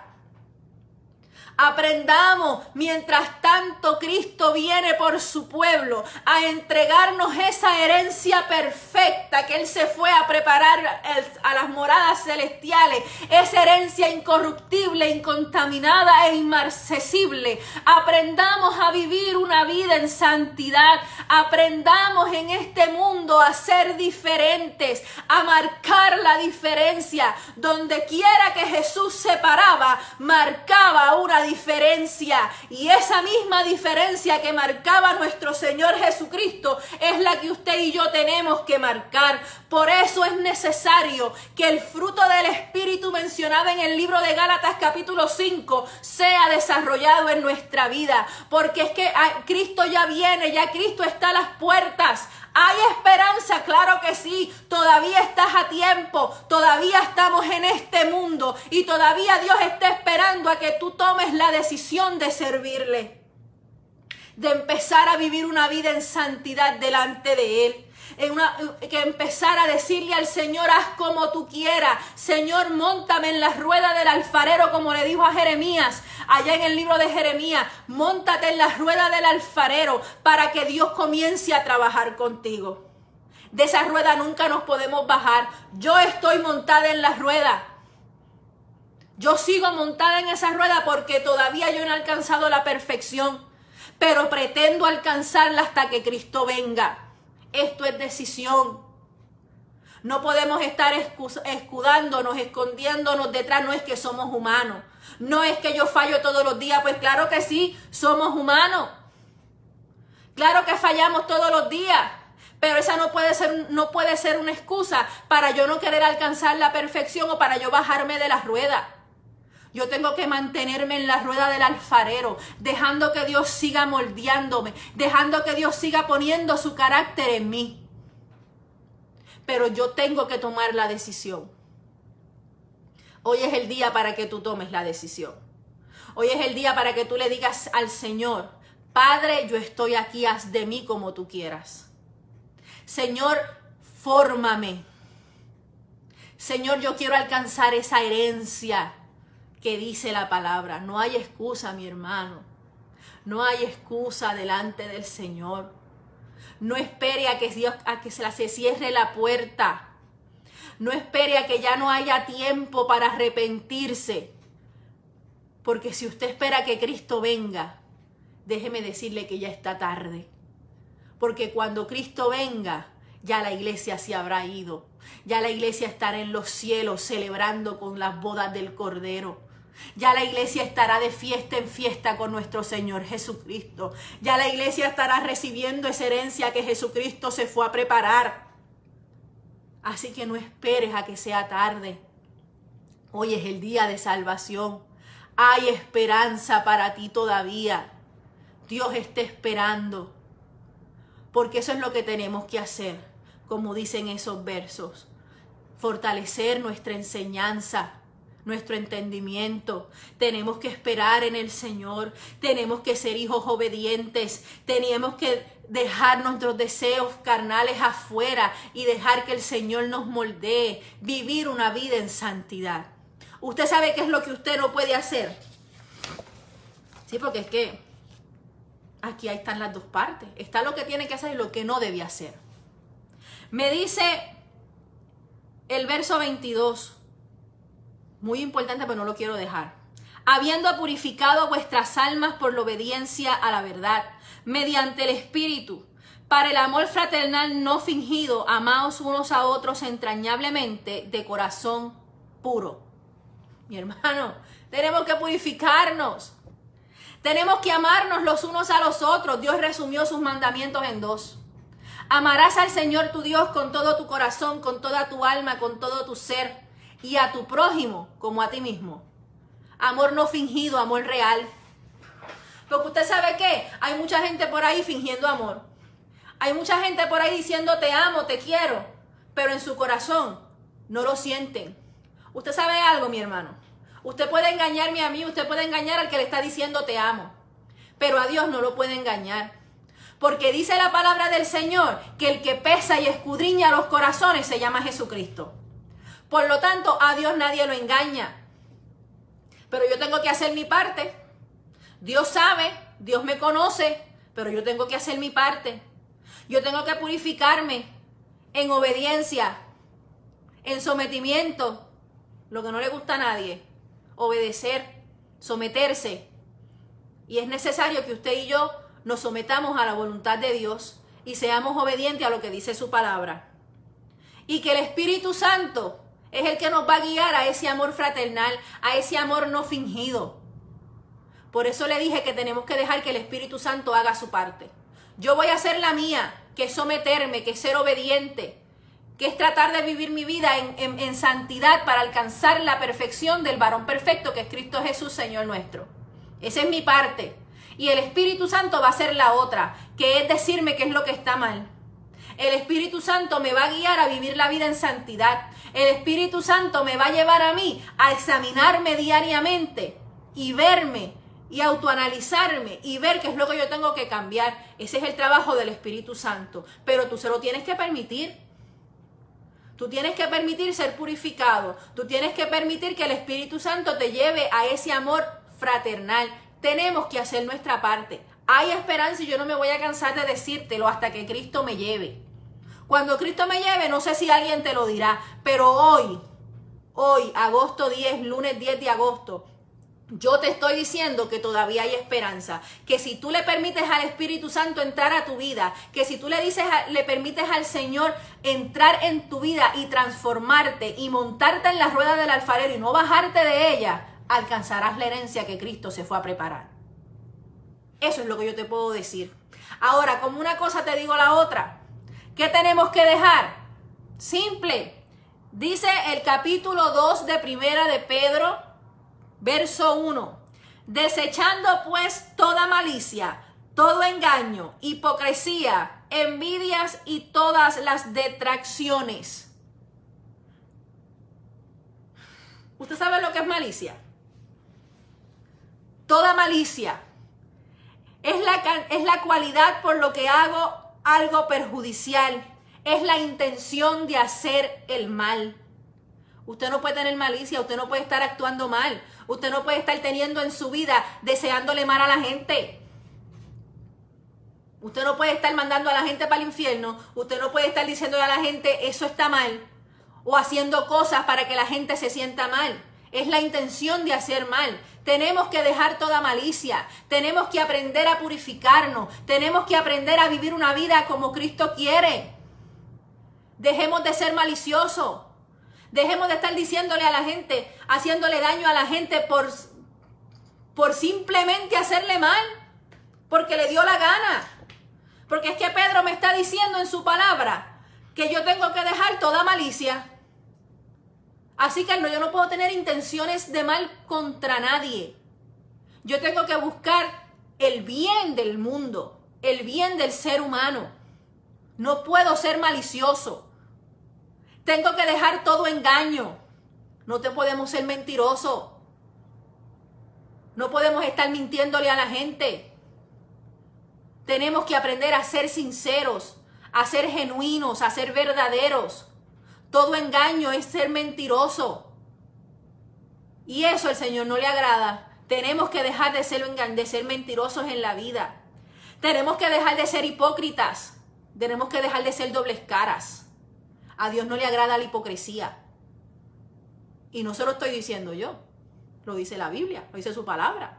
Aprendamos mientras tanto Cristo viene por su pueblo a entregarnos esa herencia perfecta que Él se fue a preparar a las moradas celestiales, esa herencia incorruptible, incontaminada e inmarcesible. Aprendamos a vivir una vida en santidad. Aprendamos en este mundo a ser diferentes, a marcar la diferencia. Donde quiera que Jesús se paraba, marcaba una diferencia diferencia. Y esa misma diferencia que marcaba nuestro Señor Jesucristo es la que usted y yo tenemos que marcar. Por eso es necesario que el fruto del Espíritu mencionado en el libro de Gálatas capítulo 5 sea desarrollado en nuestra vida. Porque es que ah, Cristo ya viene, ya Cristo está a las puertas. ¿Hay esperanza? Claro que sí. Todavía estás a tiempo. Todavía estamos en este mundo. Y todavía Dios está esperando a que tú tomes la decisión de servirle. De empezar a vivir una vida en santidad delante de Él que empezar a decirle al Señor, haz como tú quieras. Señor, montame en la rueda del alfarero, como le dijo a Jeremías, allá en el libro de Jeremías, montate en la rueda del alfarero para que Dios comience a trabajar contigo. De esa rueda nunca nos podemos bajar. Yo estoy montada en la rueda. Yo sigo montada en esa rueda porque todavía yo no he alcanzado la perfección, pero pretendo alcanzarla hasta que Cristo venga. Esto es decisión. No podemos estar escudándonos, escondiéndonos detrás. No es que somos humanos. No es que yo fallo todos los días. Pues claro que sí, somos humanos. Claro que fallamos todos los días. Pero esa no puede ser, no puede ser una excusa para yo no querer alcanzar la perfección o para yo bajarme de la rueda. Yo tengo que mantenerme en la rueda del alfarero, dejando que Dios siga moldeándome, dejando que Dios siga poniendo su carácter en mí. Pero yo tengo que tomar la decisión. Hoy es el día para que tú tomes la decisión. Hoy es el día para que tú le digas al Señor, Padre, yo estoy aquí, haz de mí como tú quieras. Señor, fórmame. Señor, yo quiero alcanzar esa herencia que dice la palabra. No hay excusa, mi hermano. No hay excusa delante del Señor. No espere a que, Dios, a que se cierre la puerta. No espere a que ya no haya tiempo para arrepentirse. Porque si usted espera que Cristo venga, déjeme decirle que ya está tarde. Porque cuando Cristo venga, ya la iglesia se habrá ido. Ya la iglesia estará en los cielos celebrando con las bodas del Cordero. Ya la iglesia estará de fiesta en fiesta con nuestro Señor Jesucristo. Ya la iglesia estará recibiendo esa herencia que Jesucristo se fue a preparar. Así que no esperes a que sea tarde. Hoy es el día de salvación. Hay esperanza para ti todavía. Dios está esperando. Porque eso es lo que tenemos que hacer, como dicen esos versos. Fortalecer nuestra enseñanza nuestro entendimiento. Tenemos que esperar en el Señor. Tenemos que ser hijos obedientes. Tenemos que dejar nuestros deseos carnales afuera y dejar que el Señor nos moldee. Vivir una vida en santidad. ¿Usted sabe qué es lo que usted no puede hacer? Sí, porque es que aquí están las dos partes. Está lo que tiene que hacer y lo que no debe hacer. Me dice el verso 22 muy importante, pero no lo quiero dejar. Habiendo purificado vuestras almas por la obediencia a la verdad, mediante el Espíritu, para el amor fraternal no fingido, amaos unos a otros entrañablemente de corazón puro. Mi hermano, tenemos que purificarnos. Tenemos que amarnos los unos a los otros. Dios resumió sus mandamientos en dos. Amarás al Señor tu Dios con todo tu corazón, con toda tu alma, con todo tu ser y a tu prójimo como a ti mismo. Amor no fingido, amor real. Porque usted sabe qué, hay mucha gente por ahí fingiendo amor. Hay mucha gente por ahí diciendo te amo, te quiero, pero en su corazón no lo sienten. Usted sabe algo, mi hermano. Usted puede engañarme a mí, usted puede engañar al que le está diciendo te amo, pero a Dios no lo puede engañar. Porque dice la palabra del Señor que el que pesa y escudriña los corazones se llama Jesucristo. Por lo tanto, a Dios nadie lo engaña. Pero yo tengo que hacer mi parte. Dios sabe, Dios me conoce, pero yo tengo que hacer mi parte. Yo tengo que purificarme en obediencia, en sometimiento, lo que no le gusta a nadie, obedecer, someterse. Y es necesario que usted y yo nos sometamos a la voluntad de Dios y seamos obedientes a lo que dice su palabra. Y que el Espíritu Santo es el que nos va a guiar a ese amor fraternal, a ese amor no fingido. Por eso le dije que tenemos que dejar que el Espíritu Santo haga su parte. Yo voy a hacer la mía, que es someterme, que es ser obediente, que es tratar de vivir mi vida en, santidad para alcanzar la perfección del varón perfecto que es Cristo Jesús, Señor nuestro. Esa es mi parte. Y el Espíritu Santo va a ser la otra, que es decirme qué es lo que está mal. El Espíritu Santo me va a guiar a vivir la vida en santidad. El Espíritu Santo me va a llevar a mí a examinarme diariamente y verme y autoanalizarme y ver qué es lo que yo tengo que cambiar. Ese es el trabajo del Espíritu Santo. Pero tú se lo tienes que permitir. Tú tienes que permitir ser purificado. Tú tienes que permitir que el Espíritu Santo te lleve a ese amor fraternal. Tenemos que hacer nuestra parte. Hay esperanza y yo no me voy a cansar de decírtelo hasta que Cristo me lleve. Cuando Cristo me lleve, no sé si alguien te lo dirá, pero hoy, hoy, agosto 10, lunes 10 de agosto, yo te estoy diciendo que todavía hay esperanza, que si tú le permites al Espíritu Santo entrar a tu vida, que si tú le dices, le permites al Señor entrar en tu vida y transformarte y montarte en la rueda del alfarero y no bajarte de ella, alcanzarás la herencia que Cristo se fue a preparar. Eso es lo que yo te puedo decir. Ahora, como una cosa te digo la otra, ¿qué tenemos que dejar? Simple. Dice el capítulo 2 de Primera de Pedro, Verso 1. Desechando pues toda malicia, todo engaño, hipocresía, envidias y todas las detracciones. ¿Usted sabe lo que es malicia? Toda malicia es la, es la cualidad por lo que hago algo perjudicial. Es la intención de hacer el mal. Usted no puede tener malicia, usted no puede estar actuando mal, usted no puede estar teniendo en su vida deseándole mal a la gente. Usted no puede estar mandando a la gente para el infierno, usted no puede estar diciéndole a la gente eso está mal o haciendo cosas para que la gente se sienta mal. Es la intención de hacer mal. Tenemos que dejar toda malicia. Tenemos que aprender a purificarnos. Tenemos que aprender a vivir una vida como Cristo quiere. Dejemos de ser maliciosos. Dejemos de estar diciéndole a la gente, haciéndole daño a la gente por, por simplemente hacerle mal, porque le dio la gana. Porque es que Pedro me está diciendo en su palabra que yo tengo que dejar toda malicia. Así que yo no puedo tener intenciones de mal contra nadie. Yo tengo que buscar el bien del mundo, el bien del ser humano. No puedo ser malicioso. Tengo que dejar todo engaño. No te podemos ser mentiroso. No podemos estar mintiéndole a la gente. Tenemos que aprender a ser sinceros, a ser genuinos, a ser verdaderos. Todo engaño es ser mentiroso. Y eso al Señor no le agrada. Tenemos que dejar de ser, de ser mentirosos en la vida. Tenemos que dejar de ser hipócritas. Tenemos que dejar de ser dobles caras. A Dios no le agrada la hipocresía. Y no se lo estoy diciendo yo. Lo dice la Biblia, lo dice su palabra.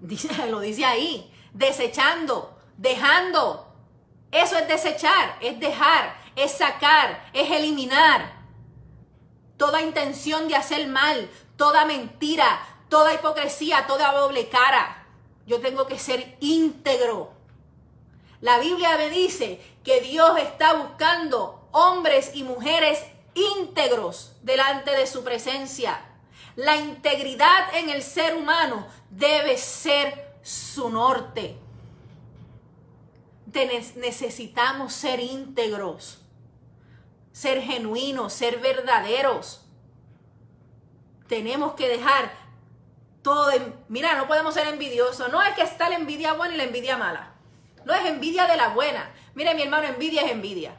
Dice, [LAUGHS] lo dice ahí. Desechando, dejando. Eso es desechar, es dejar, es sacar, es eliminar. Toda intención de hacer mal, toda mentira, toda hipocresía, toda doble cara. Yo tengo que ser íntegro. La Biblia me dice que Dios está buscando hombres y mujeres íntegros delante de su presencia. La integridad en el ser humano debe ser su norte. necesitamos ser íntegros, ser genuinos, ser verdaderos. Tenemos que dejar todo. mira, no podemos ser envidiosos. No es que está la envidia buena y la envidia mala. No es envidia de la buena. Mire, mi hermano, envidia es envidia.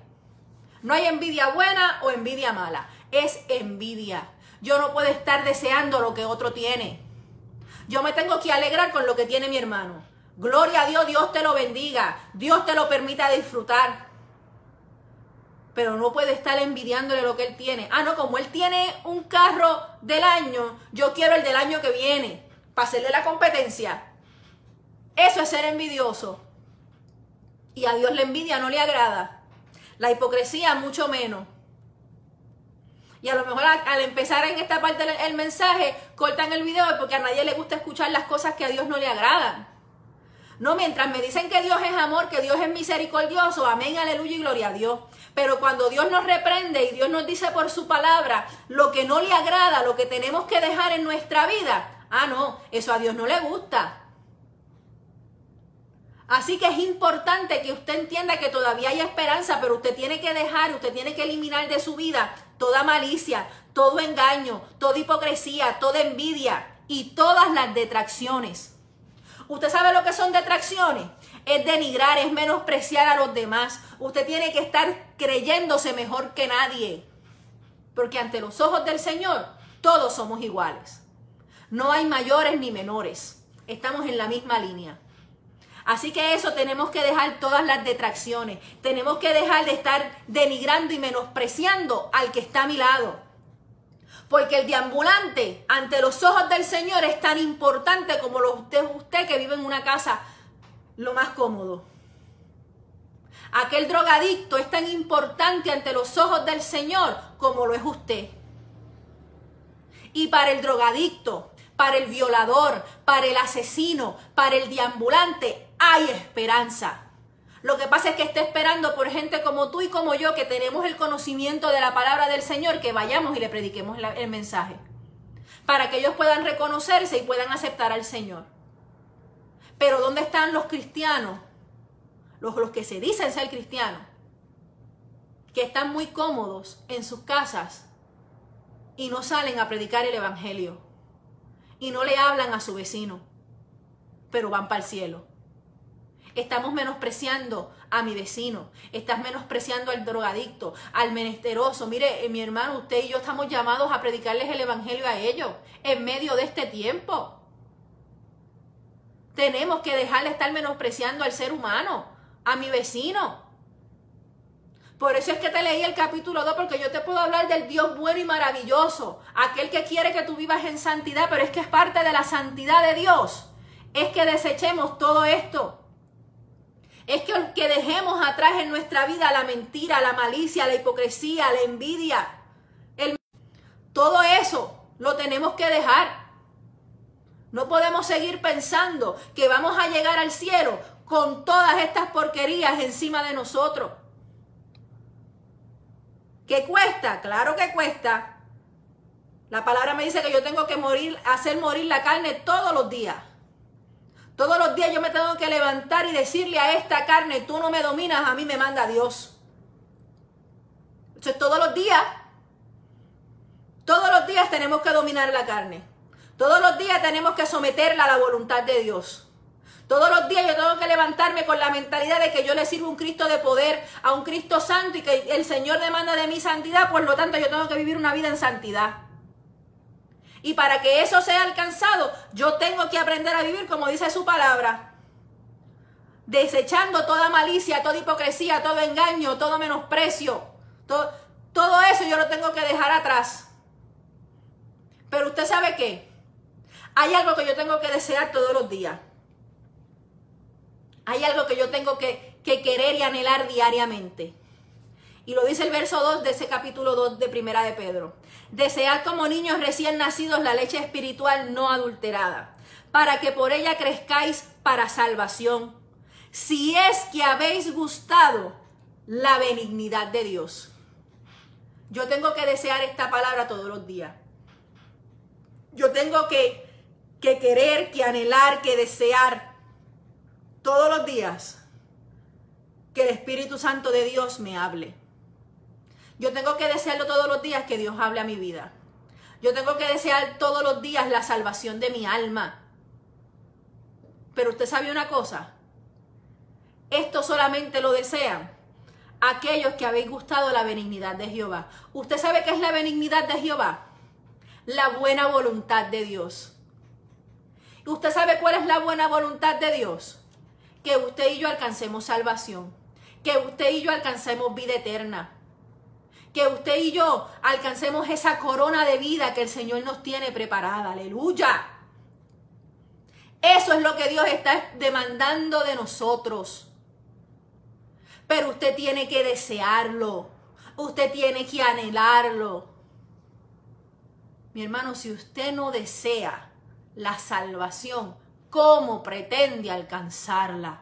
No hay envidia buena o envidia mala. Es envidia. Yo no puedo estar deseando lo que otro tiene. Yo me tengo que alegrar con lo que tiene mi hermano. Gloria a Dios, Dios te lo bendiga. Dios te lo permita disfrutar. Pero no puede estar envidiándole lo que él tiene. Ah, no, como él tiene un carro del año, yo quiero el del año que viene. Para hacerle la competencia. Eso es ser envidioso. Y a Dios la envidia no le agrada. La hipocresía mucho menos. Y a lo mejor al, empezar en esta parte del mensaje, cortan el video porque a nadie le gusta escuchar las cosas que a Dios no le agradan. No, mientras me dicen que Dios es amor, que Dios es misericordioso, amén, aleluya y gloria a Dios. Pero cuando Dios nos reprende y Dios nos dice por su palabra lo que no le agrada, lo que tenemos que dejar en nuestra vida, ah, no, eso a Dios no le gusta. Así que es importante que usted entienda que todavía hay esperanza, pero usted tiene que dejar, usted tiene que eliminar de su vida toda malicia, todo engaño, toda hipocresía, toda envidia y todas las detracciones. ¿Usted sabe lo que son detracciones? Es denigrar, es menospreciar a los demás. Usted tiene que estar creyéndose mejor que nadie. Porque ante los ojos del Señor todos somos iguales. No hay mayores ni menores. Estamos en la misma línea. Así que eso tenemos que dejar todas las detracciones. Tenemos que dejar de estar denigrando y menospreciando al que está a mi lado. Porque el deambulante ante los ojos del Señor es tan importante como lo usted, usted que vive en una casa lo más cómodo. Aquel drogadicto es tan importante ante los ojos del Señor como lo es usted. Y para el drogadicto, para el violador, para el asesino, para el deambulante, hay esperanza. Lo que pasa es que está esperando por gente como tú y como yo que tenemos el conocimiento de la palabra del Señor que vayamos y le prediquemos el mensaje. Para que ellos puedan reconocerse y puedan aceptar al Señor. Pero ¿dónde están los cristianos? Los, los que se dicen ser cristianos. Que están muy cómodos en sus casas y no salen a predicar el Evangelio. Y no le hablan a su vecino. Pero van para el cielo. Estamos menospreciando a mi vecino, estás menospreciando al drogadicto, al menesteroso. Mire, eh, mi hermano, usted y yo estamos llamados a predicarles el Evangelio a ellos en medio de este tiempo. Tenemos que dejar de estar menospreciando al ser humano, a mi vecino. Por eso es que te leí el capítulo 2, porque yo te puedo hablar del Dios bueno y maravilloso, aquel que quiere que tú vivas en santidad, pero es que es parte de la santidad de Dios. Es que desechemos todo esto. Es que, que dejemos atrás en nuestra vida la mentira, la malicia, la hipocresía, la envidia. El... Todo eso lo tenemos que dejar. No podemos seguir pensando que vamos a llegar al cielo con todas estas porquerías encima de nosotros. ¿Qué cuesta? Claro que cuesta. La palabra me dice que yo tengo que morir, hacer morir la carne todos los días. Todos los días yo me tengo que levantar y decirle a esta carne, tú no me dominas, a mí me manda Dios. Eso es todos los días. Todos los días tenemos que dominar la carne. Todos los días tenemos que someterla a la voluntad de Dios. Todos los días yo tengo que levantarme con la mentalidad de que yo le sirvo un Cristo de poder, a un Cristo santo y que el Señor demanda de mi santidad, por lo tanto yo tengo que vivir una vida en santidad. Y para que eso sea alcanzado, yo tengo que aprender a vivir como dice su palabra. Desechando toda malicia, toda hipocresía, todo engaño, todo menosprecio. Todo, eso yo lo tengo que dejar atrás. Pero usted sabe qué? Hay algo que yo tengo que desear todos los días. Hay algo que yo tengo que querer y anhelar diariamente. Y lo dice el verso 2 de ese capítulo 2 de Primera de Pedro. Desead como niños recién nacidos la leche espiritual no adulterada, para que por ella crezcáis para salvación, si es que habéis gustado la benignidad de Dios. Yo tengo que desear esta palabra todos los días. Yo tengo que, que querer, que anhelar, que desear todos los días que el Espíritu Santo de Dios me hable. Yo tengo que desearlo todos los días que Dios hable a mi vida. Yo tengo que desear todos los días la salvación de mi alma. Pero usted sabe una cosa, esto solamente lo desean aquellos que habéis gustado la benignidad de Jehová. ¿Usted sabe qué es la benignidad de Jehová? La buena voluntad de Dios. ¿Usted sabe cuál es la buena voluntad de Dios? Que usted y yo alcancemos salvación, que usted y yo alcancemos vida eterna, que usted y yo alcancemos esa corona de vida que el Señor nos tiene preparada. Aleluya. Eso es lo que Dios está demandando de nosotros. Pero usted tiene que desearlo. Usted tiene que anhelarlo. Mi hermano, si usted no desea la salvación, ¿cómo pretende alcanzarla?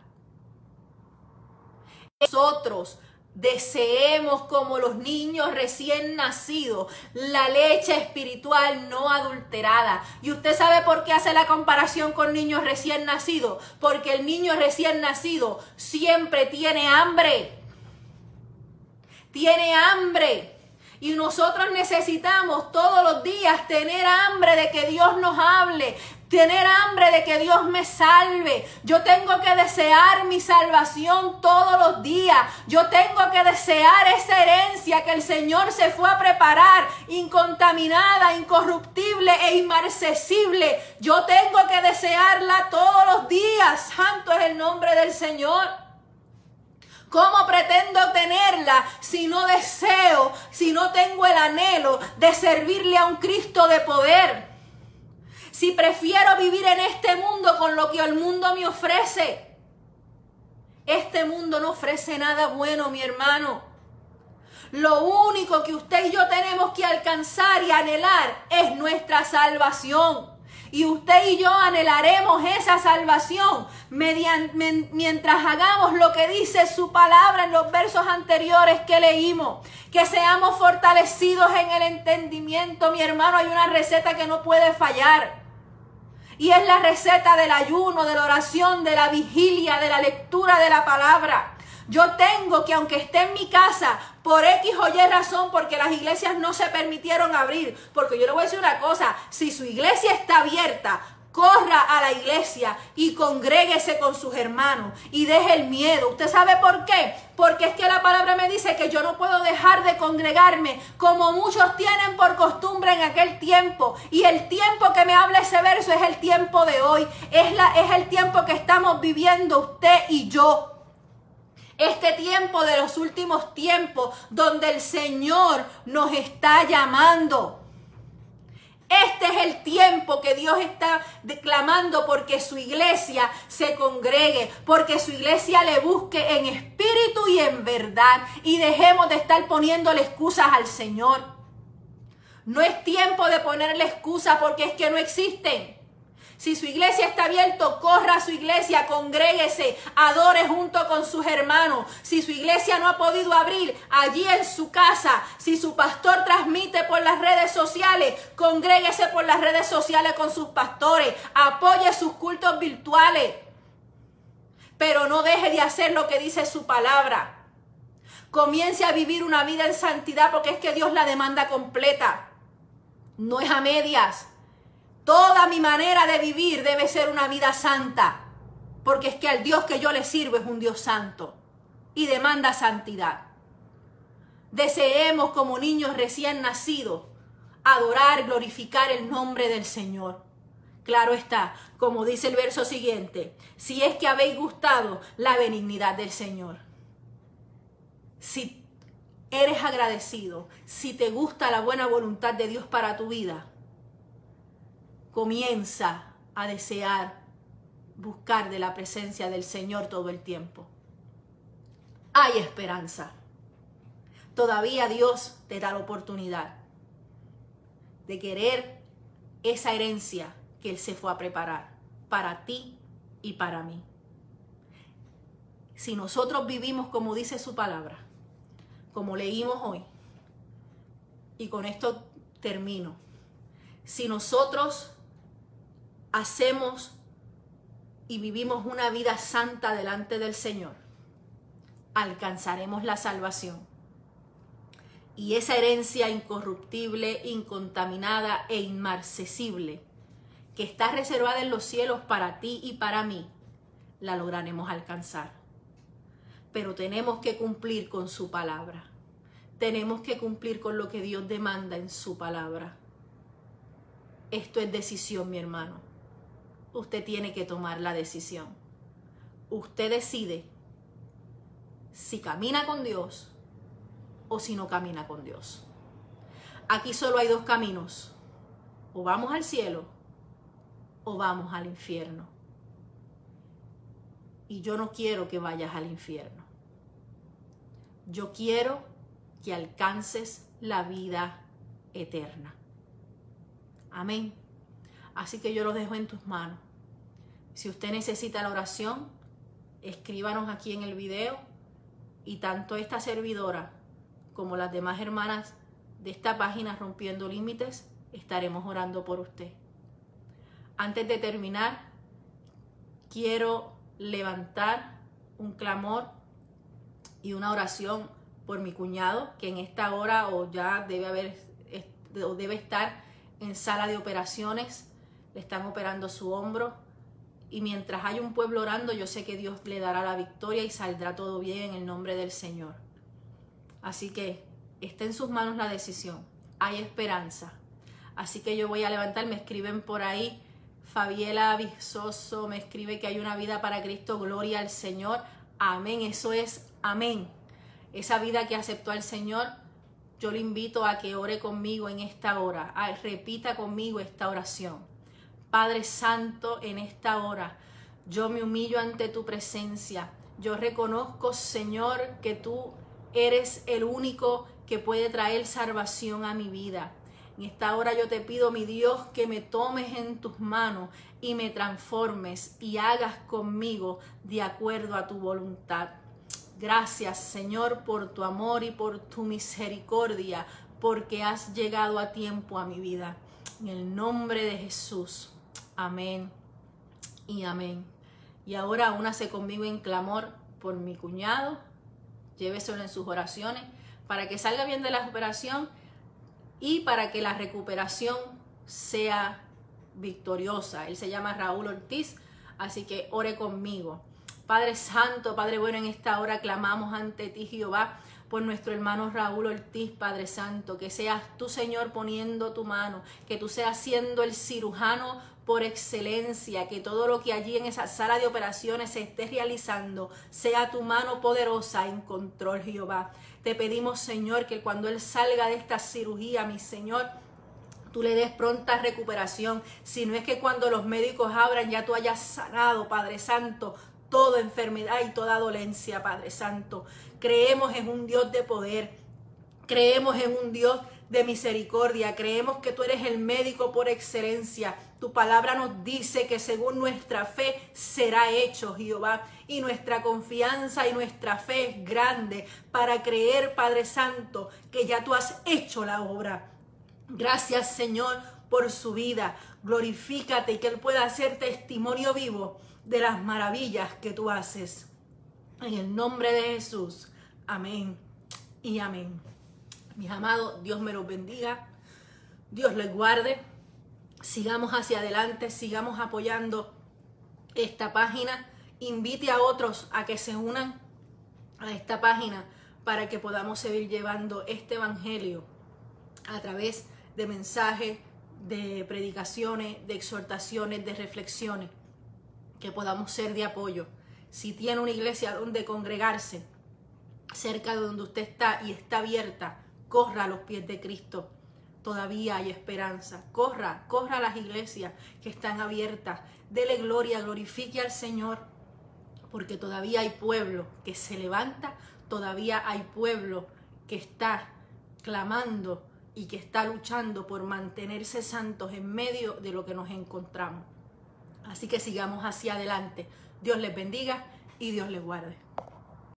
Nosotros Deseemos como los niños recién nacidos la leche espiritual no adulterada. ¿Y usted sabe por qué hace la comparación con niños recién nacidos? Porque el niño recién nacido siempre tiene hambre. Tiene hambre. Y nosotros necesitamos todos los días tener hambre de que Dios nos hable, tener hambre de que Dios me salve. Yo tengo que desear mi salvación todos los días. Yo tengo que desear esa herencia que el Señor se fue a preparar, incontaminada, incorruptible e inmarcesible. Yo tengo que desearla todos los días. Santo es el nombre del Señor. ¿Cómo pretendo tenerla si no deseo, si no tengo el anhelo de servirle a un Cristo de poder? Si prefiero vivir en este mundo con lo que el mundo me ofrece. Este mundo no ofrece nada bueno, mi hermano. Lo único que usted y yo tenemos que alcanzar y anhelar es nuestra salvación. Y usted y yo anhelaremos esa salvación mientras hagamos lo que dice su palabra en los versos anteriores que leímos. Que seamos fortalecidos en el entendimiento. Mi hermano, hay una receta que no puede fallar. Y es la receta del ayuno, de la oración, de la vigilia, de la lectura de la palabra. Yo tengo que, aunque esté en mi casa, por X o Y razón, porque las iglesias no se permitieron abrir, porque yo le voy a decir una cosa, si su iglesia está abierta, corra a la iglesia y congréguese con sus hermanos y deje el miedo. ¿Usted sabe por qué? Porque es que la palabra me dice que yo no puedo dejar de congregarme como muchos tienen por costumbre en aquel tiempo. Y el tiempo que me habla ese verso es el tiempo de hoy. Es, la, es el tiempo que estamos viviendo usted y yo. Este tiempo de los últimos tiempos donde el Señor nos está llamando. Este es el tiempo que Dios está declamando porque su iglesia se congregue, porque su iglesia le busque en espíritu y en verdad y dejemos de estar poniéndole excusas al Señor. No es tiempo de ponerle excusas porque es que no existen. Si su iglesia está abierto, corra a su iglesia, congréguese, adore junto con sus hermanos. Si su iglesia no ha podido abrir, allí en su casa, si su pastor transmite por las redes sociales, congréguese por las redes sociales con sus pastores, apoye sus cultos virtuales. Pero no deje de hacer lo que dice su palabra. Comience a vivir una vida en santidad porque es que Dios la demanda completa. No es a medias. Toda mi manera de vivir debe ser una vida santa, porque es que al Dios que yo le sirvo es un Dios santo y demanda santidad. Deseemos como niños recién nacidos adorar, glorificar el nombre del Señor. Claro está, como dice el verso siguiente, si es que habéis gustado la benignidad del Señor. Si eres agradecido, si te gusta la buena voluntad de Dios para tu vida, comienza a desear buscar de la presencia del Señor todo el tiempo. Hay esperanza. Todavía Dios te da la oportunidad de querer esa herencia que Él se fue a preparar para ti y para mí. Si nosotros vivimos como dice su palabra, como leímos hoy, y con esto termino, si nosotros hacemos y vivimos una vida santa delante del Señor, alcanzaremos la salvación. Y esa herencia incorruptible, incontaminada e inmarcesible que está reservada en los cielos para ti y para mí, la lograremos alcanzar. Pero tenemos que cumplir con su palabra. Tenemos que cumplir con lo que Dios demanda en su palabra. Esto es decisión, mi hermano. Usted tiene que tomar la decisión. Usted decide si camina con Dios o si no camina con Dios. Aquí solo hay dos caminos. O vamos al cielo o vamos al infierno. Y yo no quiero que vayas al infierno. Yo quiero que alcances la vida eterna. Amén. Así que yo lo dejo en tus manos. Si usted necesita la oración, escríbanos aquí en el video. Y tanto esta servidora como las demás hermanas de esta página Rompiendo Límites estaremos orando por usted. Antes de terminar, quiero levantar un clamor y una oración por mi cuñado, que en esta hora o ya debe haber o debe estar en sala de operaciones, le están operando su hombro y mientras hay un pueblo orando, yo sé que Dios le dará la victoria y saldrá todo bien en el nombre del Señor. Así que está en sus manos la decisión. Hay esperanza. Así que yo voy a levantar, me escriben por ahí Fabiela Visoso me escribe que hay una vida para Cristo, gloria al Señor. Amén, eso es amén. Esa vida que aceptó al Señor, yo le invito a que ore conmigo en esta hora, repita conmigo esta oración. Padre Santo, en esta hora, yo me humillo ante tu presencia. Yo reconozco, Señor, que tú eres el único que puede traer salvación a mi vida. En esta hora yo te pido, mi Dios, que me tomes en tus manos y me transformes y hagas conmigo de acuerdo a tu voluntad. Gracias, Señor, por tu amor y por tu misericordia, porque has llegado a tiempo a mi vida. En el nombre de Jesús. Amén y amén. Y ahora únase conmigo en clamor por mi cuñado. Lléveselo en sus oraciones para que salga bien de la operación y para que la recuperación sea victoriosa. Él se llama Raúl Ortiz, así que ore conmigo. Padre Santo, Padre bueno, en esta hora clamamos ante ti, Jehová, por nuestro hermano Raúl Ortiz, Padre Santo, que seas tú, Señor, poniendo tu mano, que tú seas siendo el cirujano por excelencia, que todo lo que allí en esa sala de operaciones se esté realizando sea tu mano poderosa en control, Jehová. Te pedimos, Señor, que cuando Él salga de esta cirugía, mi Señor, tú le des pronta recuperación. Si no es que cuando los médicos abran ya tú hayas sanado, Padre Santo, toda enfermedad y toda dolencia, Padre Santo. Creemos en un Dios de poder. Creemos en un Dios de misericordia. Creemos que tú eres el médico por excelencia. Tu palabra nos dice que según nuestra fe será hecho, Jehová. Y nuestra confianza y nuestra fe es grande para creer, Padre Santo, que ya tú has hecho la obra. Gracias, Señor, por su vida. Glorifícate y que Él pueda hacer testimonio vivo de las maravillas que tú haces. En el nombre de Jesús. Amén y amén. Mis amados, Dios me los bendiga, Dios les guarde, sigamos hacia adelante, sigamos apoyando esta página, invite a otros a que se unan a esta página para que podamos seguir llevando este evangelio a través de mensajes, de predicaciones, de exhortaciones, de reflexiones, que podamos ser de apoyo. Si tiene una iglesia donde congregarse, cerca de donde usted está y está abierta, corra a los pies de Cristo. Todavía hay esperanza. Corra, corra a las iglesias que están abiertas. Dele gloria, glorifique al Señor, porque todavía hay pueblo que se levanta, todavía hay pueblo que está clamando y que está luchando por mantenerse santos en medio de lo que nos encontramos. Así que sigamos hacia adelante. Dios les bendiga y Dios les guarde.